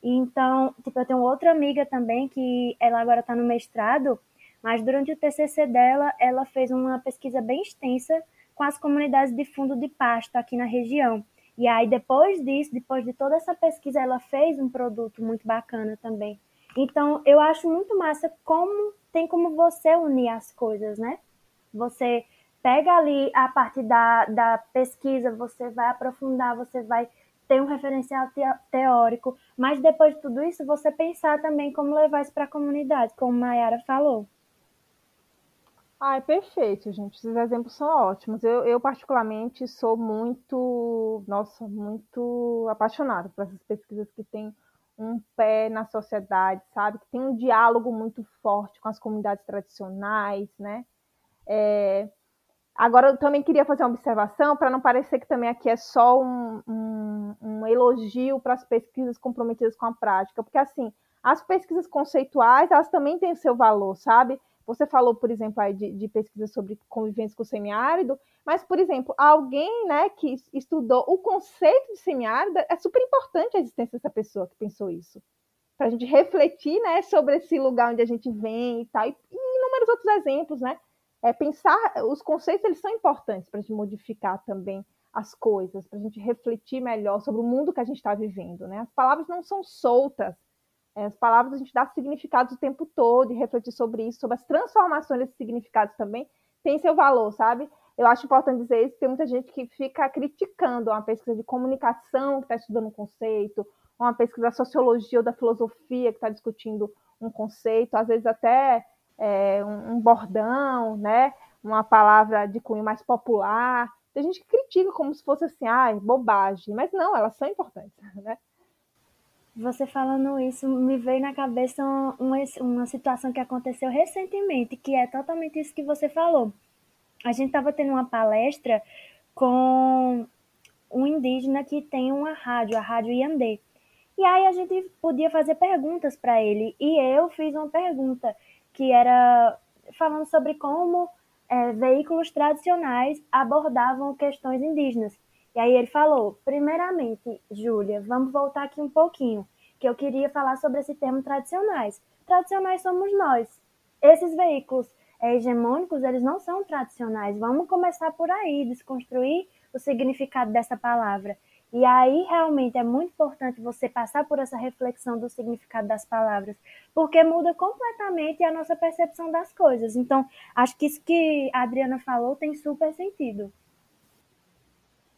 Então, tipo, eu tenho outra amiga também que ela agora está no mestrado, mas durante o TCC dela, ela fez uma pesquisa bem extensa com as comunidades de fundo de pasto aqui na região. E aí, depois disso, depois de toda essa pesquisa, ela fez um produto muito bacana também. Então, eu acho muito massa como tem como você unir as coisas, né? Você pega ali a parte da, da pesquisa, você vai aprofundar, você vai ter um referencial teórico, mas depois de tudo isso, você pensar também como levar isso para a comunidade, como Mayara falou. Ai, perfeito, gente. Esses exemplos são ótimos. Eu, eu, particularmente, sou muito, nossa, muito apaixonada por essas pesquisas que têm um pé na sociedade, sabe? Que tem um diálogo muito forte com as comunidades tradicionais, né? É, Agora, eu também queria fazer uma observação para não parecer que também aqui é só um, um, um elogio para as pesquisas comprometidas com a prática, porque assim, as pesquisas conceituais, elas também têm seu valor, sabe? Você falou, por exemplo, aí de, de pesquisa sobre convivência com o semiárido, mas, por exemplo, alguém né, que estudou o conceito de semiárido, é super importante a existência dessa pessoa que pensou isso. Para a gente refletir né, sobre esse lugar onde a gente vem e tal, e, e inúmeros outros exemplos, né? é, pensar, os conceitos eles são importantes para a gente modificar também as coisas, para a gente refletir melhor sobre o mundo que a gente está vivendo. Né? As palavras não são soltas, as palavras a gente dá significados o tempo todo e refletir sobre isso, sobre as transformações desses significados também, tem seu valor, sabe? Eu acho importante dizer isso, tem muita gente que fica criticando uma pesquisa de comunicação que está estudando um conceito, uma pesquisa da sociologia ou da filosofia que está discutindo um conceito, às vezes até é, um, bordão, né? uma palavra de cunho mais popular, Tem gente que critica como se fosse assim, ai, bobagem. Mas não, elas são importantes, né? Você falando isso, me veio na cabeça uma, uma situação que aconteceu recentemente, que é totalmente isso que você falou. A gente estava tendo uma palestra com um indígena que tem uma rádio, a Rádio Iandê. E aí a gente podia fazer perguntas para ele. E eu fiz uma pergunta que era falando sobre como é, veículos tradicionais abordavam questões indígenas. E aí ele falou: primeiramente, Júlia, vamos voltar aqui um pouquinho, que eu queria falar sobre esse termo tradicionais. Tradicionais somos nós. Esses veículos é, hegemônicos, eles não são tradicionais. Vamos começar por aí, desconstruir o significado dessa palavra. E aí realmente é muito importante você passar por essa reflexão do significado das palavras, porque muda completamente a nossa percepção das coisas. Então, acho que isso que a Adriana falou tem super sentido.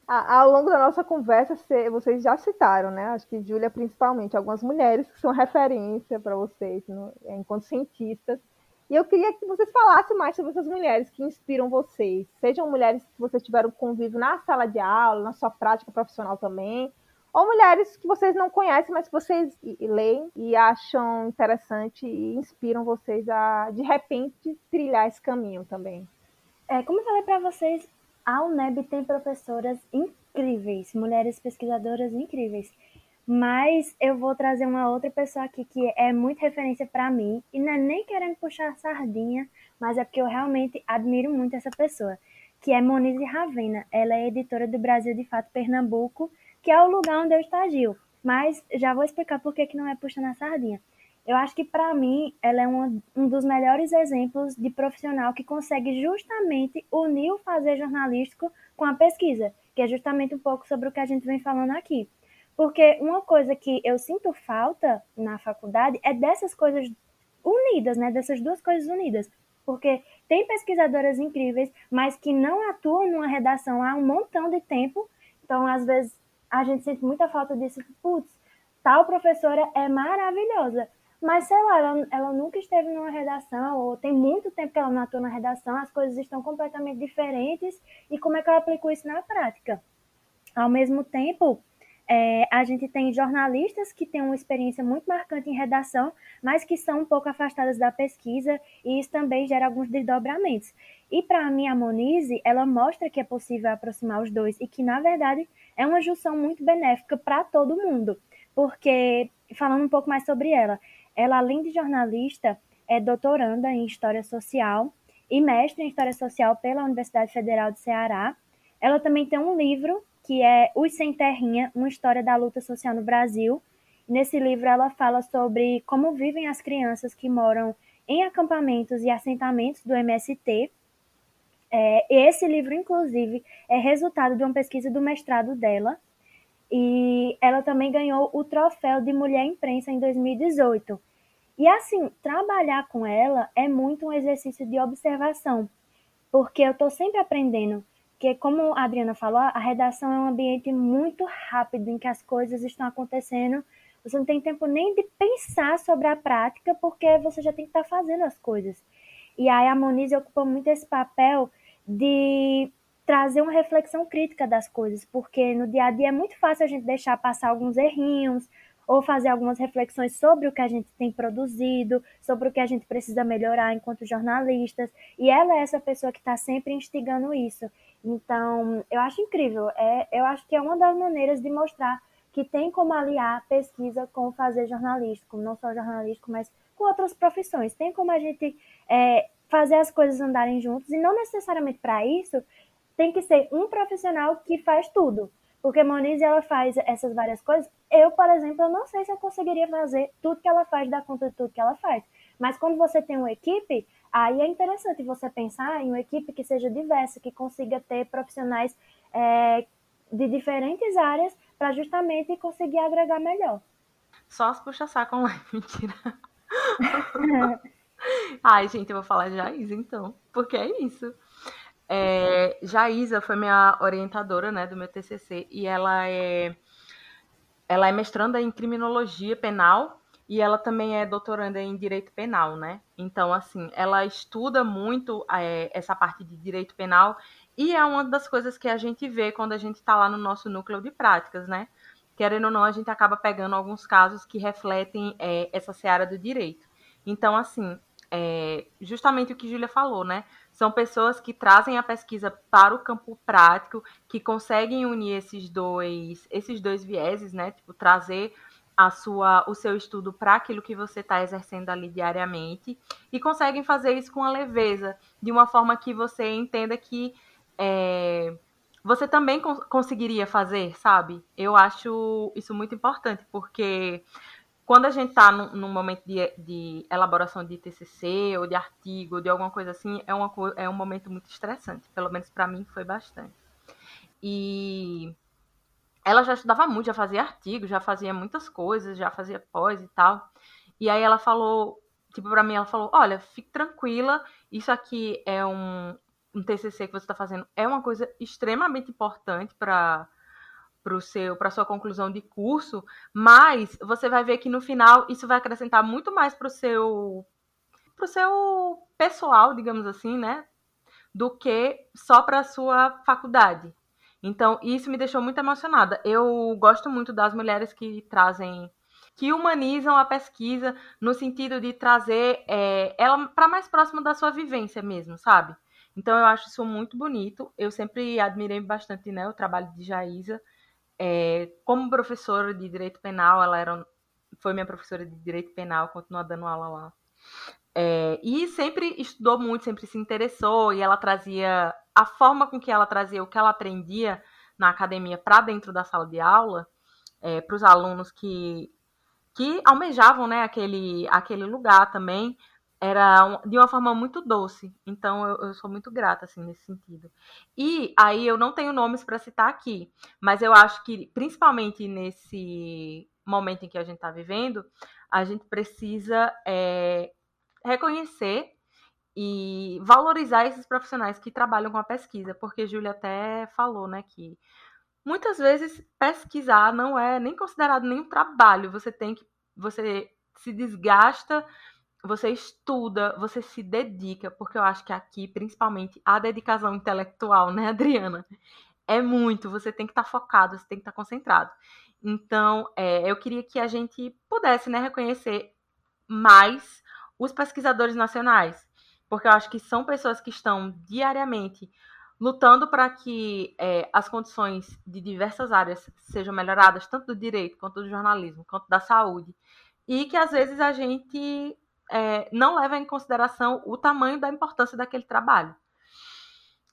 Ao longo da nossa conversa, vocês já citaram, né? Acho que Júlia, principalmente, algumas mulheres que são referência para vocês, enquanto cientistas. E eu queria que vocês falassem mais sobre essas mulheres que inspiram vocês. Sejam mulheres que vocês tiveram convívio na sala de aula, na sua prática profissional também, ou mulheres que vocês não conhecem, mas que vocês leem e acham interessante e inspiram vocês a, de repente, trilhar esse caminho também. É, como eu falei para vocês, a UNEB tem professoras incríveis, mulheres pesquisadoras incríveis. Mas eu vou trazer uma outra pessoa aqui que é muito referência para mim, e não é nem querendo puxar a sardinha, mas é porque eu realmente admiro muito essa pessoa, que é Monize Ravena. Ela é editora do Brasil de Fato Pernambuco, que é o lugar onde eu estagio. Mas já vou explicar por que, que não é puxando a sardinha. Eu acho que para mim ela é uma, um dos melhores exemplos de profissional que consegue justamente unir o fazer jornalístico com a pesquisa, que é justamente um pouco sobre o que a gente vem falando aqui. Porque uma coisa que eu sinto falta na faculdade é dessas coisas unidas, né? Dessas duas coisas unidas. Porque tem pesquisadoras incríveis, mas que não atuam numa redação há um montão de tempo. Então, às vezes, a gente sente muita falta disso. Putz, tal professora é maravilhosa. Mas, sei lá, ela, ela nunca esteve numa redação, ou tem muito tempo que ela não atua na redação, as coisas estão completamente diferentes. E como é que eu aplico isso na prática? Ao mesmo tempo, é, a gente tem jornalistas que têm uma experiência muito marcante em redação, mas que são um pouco afastadas da pesquisa, e isso também gera alguns desdobramentos. E para mim, a Monize, ela mostra que é possível aproximar os dois e que, na verdade, é uma junção muito benéfica para todo mundo. Porque, falando um pouco mais sobre ela, ela, além de jornalista, é doutoranda em História Social e mestre em História Social pela Universidade Federal do Ceará. Ela também tem um livro que é Os Sem Terrinha, uma história da luta social no Brasil. Nesse livro ela fala sobre como vivem as crianças que moram em acampamentos e assentamentos do MST. É, esse livro, inclusive, é resultado de uma pesquisa do mestrado dela. E ela também ganhou o troféu de Mulher Imprensa em 2018. E assim, trabalhar com ela é muito um exercício de observação, porque eu estou sempre aprendendo porque, como a Adriana falou, a redação é um ambiente muito rápido em que as coisas estão acontecendo. Você não tem tempo nem de pensar sobre a prática, porque você já tem que estar tá fazendo as coisas. E aí a Monize ocupa muito esse papel de trazer uma reflexão crítica das coisas, porque no dia a dia é muito fácil a gente deixar passar alguns errinhos, ou fazer algumas reflexões sobre o que a gente tem produzido, sobre o que a gente precisa melhorar enquanto jornalistas. E ela é essa pessoa que está sempre instigando isso. Então, eu acho incrível. É, eu acho que é uma das maneiras de mostrar que tem como aliar pesquisa com fazer jornalístico, não só jornalístico, mas com outras profissões. Tem como a gente é, fazer as coisas andarem juntos, e não necessariamente para isso tem que ser um profissional que faz tudo. Porque Monize, ela faz essas várias coisas. Eu, por exemplo, eu não sei se eu conseguiria fazer tudo que ela faz, dar conta de tudo que ela faz. Mas quando você tem uma equipe, Aí é interessante você pensar em uma equipe que seja diversa, que consiga ter profissionais é, de diferentes áreas para justamente conseguir agregar melhor. Só as puxa-saco online, mentira. Ai, gente, eu vou falar de Jaísa, então, porque é isso. É, Jaísa foi minha orientadora, né, do meu TCC, e ela é, ela é mestranda em criminologia penal e ela também é doutoranda em direito penal, né? Então, assim, ela estuda muito é, essa parte de direito penal e é uma das coisas que a gente vê quando a gente está lá no nosso núcleo de práticas, né? Querendo ou não, a gente acaba pegando alguns casos que refletem é, essa seara do direito. Então, assim, é, justamente o que Júlia falou, né? São pessoas que trazem a pesquisa para o campo prático, que conseguem unir esses dois, esses dois vieses, né? Tipo, trazer a sua, o seu estudo para aquilo que você está exercendo ali diariamente e conseguem fazer isso com a leveza, de uma forma que você entenda que é, você também cons conseguiria fazer, sabe? Eu acho isso muito importante, porque quando a gente está num, momento de, de, elaboração de TCC ou de artigo, ou de alguma coisa assim, é, uma, é um momento muito estressante. Pelo menos para mim foi bastante. E ela já estudava muito, já fazia artigos, já fazia muitas coisas, já fazia pós e tal. E aí ela falou, tipo, para mim, ela falou: Olha, fique tranquila, isso aqui é um, um TCC que você está fazendo é uma coisa extremamente importante para para para sua conclusão de curso, mas você vai ver que no final isso vai acrescentar muito mais para o seu para o seu pessoal, digamos assim, né, do que só para a sua faculdade. Então, isso me deixou muito emocionada. Eu gosto muito das mulheres que trazem que humanizam a pesquisa no sentido de trazer é, ela para mais próximo da sua vivência mesmo, sabe? Então eu acho isso muito bonito. Eu sempre admirei bastante né, o trabalho de Jaísa. É, como professora de direito penal, ela era, foi minha professora de direito penal, continua dando aula lá. É, e sempre estudou muito, sempre se interessou, e ela trazia a forma com que ela trazia o que ela aprendia na academia para dentro da sala de aula, é, para os alunos que, que almejavam né, aquele, aquele lugar também, era um, de uma forma muito doce. Então eu, eu, sou muito grata assim nesse sentido. E aí eu não tenho nomes para citar aqui, mas eu acho que principalmente nesse momento em que a gente está vivendo, a gente precisa é, reconhecer e valorizar esses profissionais que trabalham com a pesquisa, porque Júlia até falou, né, que muitas vezes pesquisar não é nem considerado nenhum trabalho. Você tem que você se desgasta você estuda, você se dedica, porque eu acho que aqui, principalmente, a dedicação intelectual, né, Adriana? É muito, você tem que estar tá focado, você tem que estar tá concentrado. Então, é, eu queria que a gente pudesse né, reconhecer mais os pesquisadores nacionais, porque eu acho que são pessoas que estão diariamente lutando para que é, as condições de diversas áreas sejam melhoradas, tanto do direito, quanto do jornalismo, quanto da saúde, e que às vezes a gente é, não leva em consideração o tamanho da importância daquele trabalho.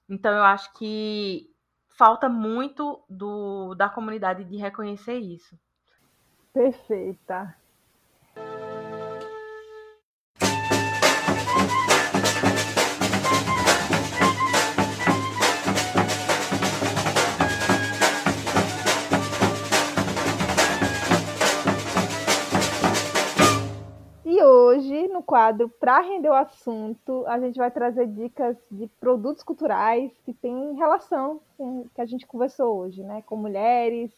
Então, eu acho que falta muito do, da comunidade de reconhecer isso. Perfeita. Quadro Para Render o Assunto, a gente vai trazer dicas de produtos culturais que têm relação com que a gente conversou hoje, né? Com mulheres,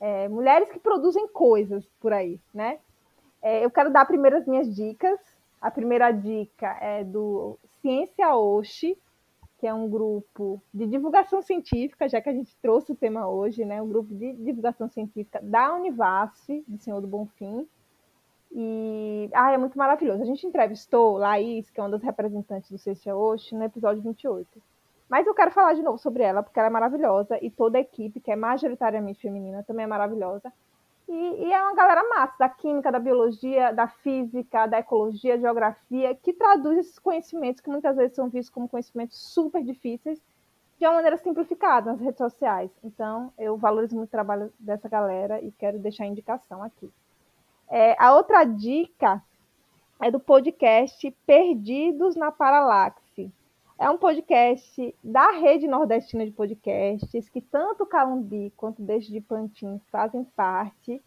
é, mulheres que produzem coisas por aí, né? É, eu quero dar primeiro as minhas dicas. A primeira dica é do Ciência Oxi, que é um grupo de divulgação científica, já que a gente trouxe o tema hoje, né? Um grupo de divulgação científica da Univasf, do Senhor do Bonfim. E ah, é muito maravilhoso. A gente entrevistou Laís, que é uma das representantes do Cestia Osh, no episódio 28. Mas eu quero falar de novo sobre ela, porque ela é maravilhosa, e toda a equipe, que é majoritariamente feminina, também é maravilhosa. E, e, é uma galera massa, da química, da biologia, da física, da ecologia, geografia, que traduz esses conhecimentos que muitas vezes são vistos como conhecimentos super difíceis, de uma maneira simplificada nas redes sociais. Então, eu valorizo muito o trabalho dessa galera e quero deixar a indicação aqui. É, a outra dica é do podcast Perdidos na Paralaxe. É um podcast da rede nordestina de podcasts, que tanto Calumbi quanto Deixe de Pantin fazem parte.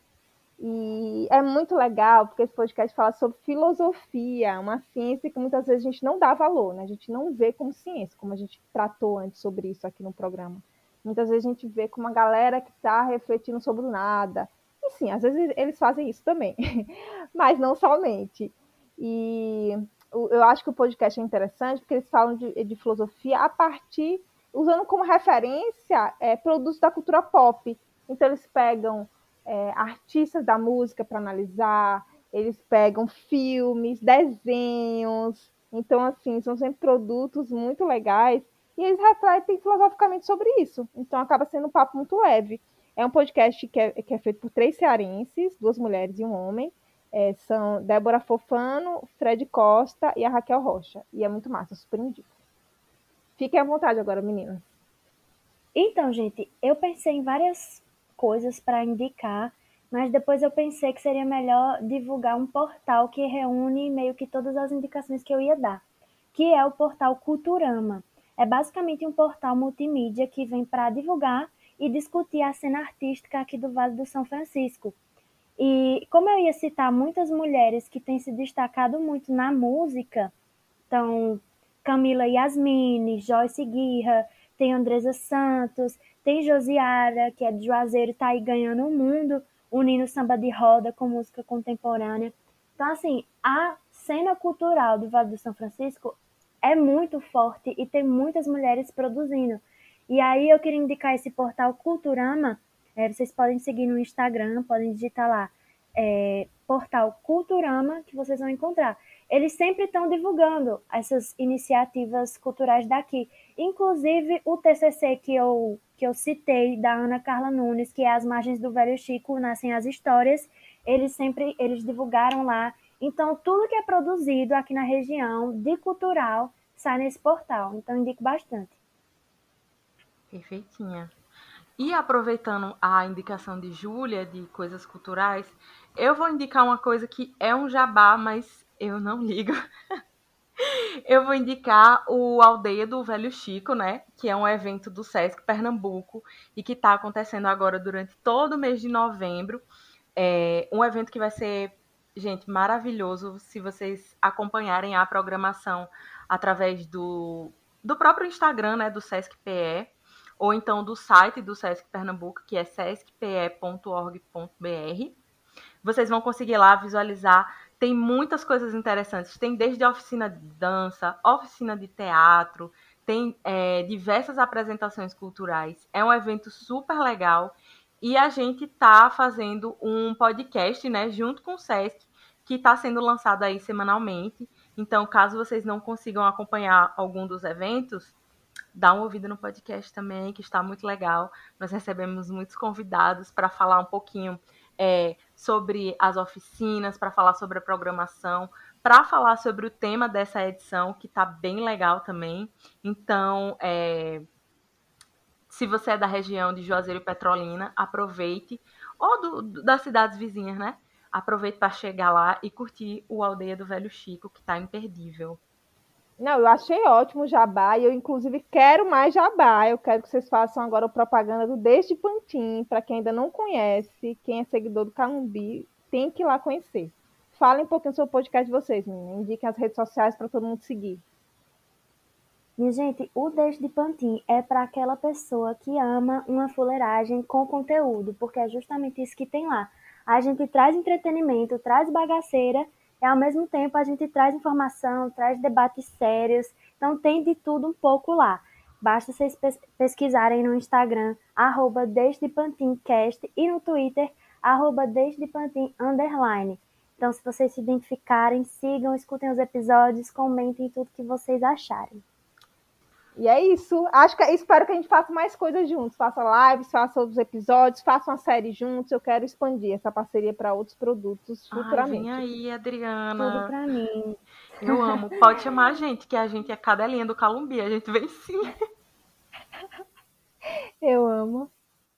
E é muito legal, porque esse podcast fala sobre filosofia, uma ciência que muitas vezes a gente não dá valor, né? A gente não vê como ciência, como a gente tratou antes sobre isso aqui no programa. Muitas vezes a gente vê como uma galera que está refletindo sobre nada, sim, às vezes eles fazem isso também, mas não somente. E eu acho que o podcast é interessante porque eles falam de, de filosofia a partir. usando como referência é, produtos da cultura pop. Então, eles pegam é, artistas da música para analisar, eles pegam filmes, desenhos. Então, assim, são sempre produtos muito legais e eles refletem filosoficamente sobre isso. Então, acaba sendo um papo muito leve. É um podcast que é, que é feito por três cearenses, duas mulheres e um homem. É, são Débora Fofano, Fred Costa e a Raquel Rocha. E é muito massa, super indico. Fiquem à vontade agora, meninas. Então, gente, eu pensei em várias coisas para indicar, mas depois eu pensei que seria melhor divulgar um portal que reúne meio que todas as indicações que eu ia dar, que é o portal Culturama. É basicamente um portal multimídia que vem para divulgar e discutir a cena artística aqui do Vale do São Francisco. E como eu ia citar muitas mulheres que têm se destacado muito na música, então Camila Yasmini, Joyce Guirra, tem Andresa Santos, tem Josiara, que é de Juazeiro, tá aí ganhando o mundo, unindo samba de roda com música contemporânea. Então, assim, a cena cultural do Vale do São Francisco é muito forte e tem muitas mulheres produzindo. E aí eu queria indicar esse portal Culturama. É, vocês podem seguir no Instagram, podem digitar lá é, portal Culturama, que vocês vão encontrar. Eles sempre estão divulgando essas iniciativas culturais daqui. Inclusive o TCC que eu, que eu citei, da Ana Carla Nunes, que é As Margens do Velho Chico, Nascem as Histórias, eles sempre eles divulgaram lá. Então, tudo que é produzido aqui na região de cultural sai nesse portal. Então, indico bastante. Perfeitinha. E aproveitando a indicação de Júlia de coisas culturais, eu vou indicar uma coisa que é um jabá, mas eu não ligo. eu vou indicar o Aldeia do Velho Chico, né? Que é um evento do Sesc Pernambuco e que está acontecendo agora durante todo o mês de novembro. É um evento que vai ser, gente, maravilhoso se vocês acompanharem a programação através do, do próprio Instagram, né? Do Sesc PE ou então do site do Sesc Pernambuco, que é sescpe.org.br. Vocês vão conseguir lá visualizar. Tem muitas coisas interessantes. Tem desde oficina de dança, oficina de teatro, tem é, diversas apresentações culturais. É um evento super legal. E a gente está fazendo um podcast, né, junto com o Sesc, que está sendo lançado aí semanalmente. Então, caso vocês não consigam acompanhar algum dos eventos, dá uma ouvida no podcast também, que está muito legal. Nós recebemos muitos convidados para falar um pouquinho é, sobre as oficinas, para falar sobre a programação, para falar sobre o tema dessa edição, que está bem legal também. Então, é, se você é da região de Juazeiro e Petrolina, aproveite, ou do, do, das cidades vizinhas, né? Aproveite para chegar lá e curtir o Aldeia do Velho Chico, que está imperdível. Não, eu achei ótimo o jabá e eu, inclusive, quero mais jabá. Eu quero que vocês façam agora o propaganda do Desde Pantin. Para quem ainda não conhece, quem é seguidor do Calumbi, tem que ir lá conhecer. Falem um pouquinho sobre o podcast de vocês, menina. Indiquem as redes sociais para todo mundo seguir. Minha gente, o Desde Pantin é para aquela pessoa que ama uma fuleiragem com conteúdo, porque é justamente isso que tem lá. A gente traz entretenimento, traz bagaceira e ao mesmo tempo a gente traz informação, traz debates sérios, então tem de tudo um pouco lá. Basta vocês pesquisarem no Instagram, arroba desdepantincast e no Twitter, arroba desdepantin, underline. Então, se vocês se identificarem, sigam, escutem os episódios, comentem tudo que vocês acharem. E é isso. Acho que espero que a gente faça mais coisas juntos. Faça lives, faça outros episódios, faça uma série juntos. Eu quero expandir essa parceria para outros produtos futuramente. Ai, vem aí, Adriana. Tudo para mim. Eu amo. Pode chamar a gente, que a gente é cadelinha do Calumbi. A gente vem sim. Eu amo.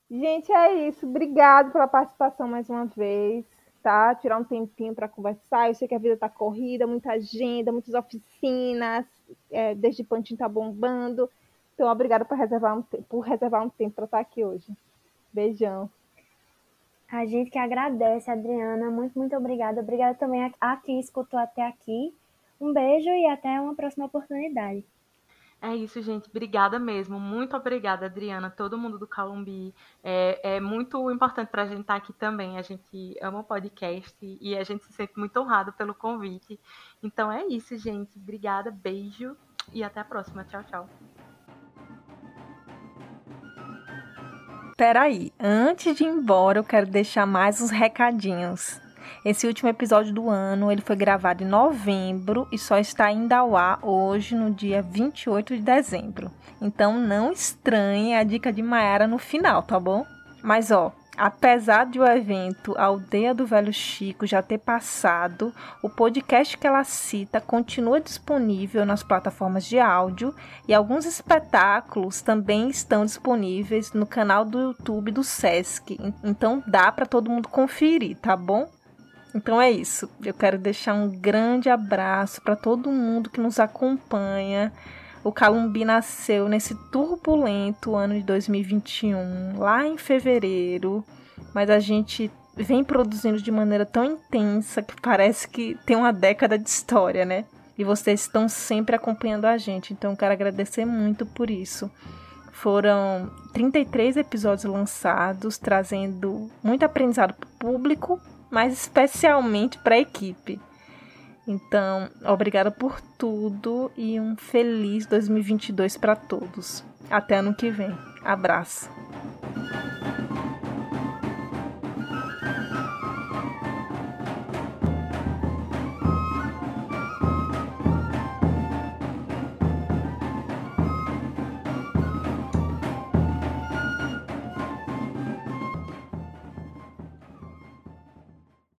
Gente, é isso. Obrigado pela participação mais uma vez. Tá? Tirar um tempinho para conversar. Eu sei que a vida tá corrida, muita agenda, muitas oficinas é, desde Pantin tá bombando. Então, obrigada por reservar um, por reservar um tempo para estar aqui hoje. Beijão. A gente que agradece, Adriana. Muito, muito obrigada. Obrigada também a, a quem escutou até aqui. Um beijo e até uma próxima oportunidade. É isso, gente. Obrigada mesmo. Muito obrigada, Adriana, todo mundo do Calumbi. É, é muito importante para a gente estar aqui também. A gente ama o podcast e a gente se sente muito honrado pelo convite. Então é isso, gente. Obrigada, beijo e até a próxima. Tchau, tchau. peraí, antes de ir embora, eu quero deixar mais uns recadinhos. Esse último episódio do ano, ele foi gravado em novembro e só está indo ao ar hoje, no dia 28 de dezembro. Então não estranhe a dica de Mayara no final, tá bom? Mas ó, Apesar de o evento Aldeia do Velho Chico já ter passado, o podcast que ela cita continua disponível nas plataformas de áudio e alguns espetáculos também estão disponíveis no canal do YouTube do SESC. Então dá para todo mundo conferir, tá bom? Então é isso. Eu quero deixar um grande abraço para todo mundo que nos acompanha o Calumbi nasceu nesse turbulento ano de 2021, lá em fevereiro, mas a gente vem produzindo de maneira tão intensa que parece que tem uma década de história, né? E vocês estão sempre acompanhando a gente, então quero agradecer muito por isso. Foram 33 episódios lançados, trazendo muito aprendizado para o público, mas especialmente para a equipe. Então, obrigada por tudo e um feliz 2022 para todos. Até ano que vem. Abraço.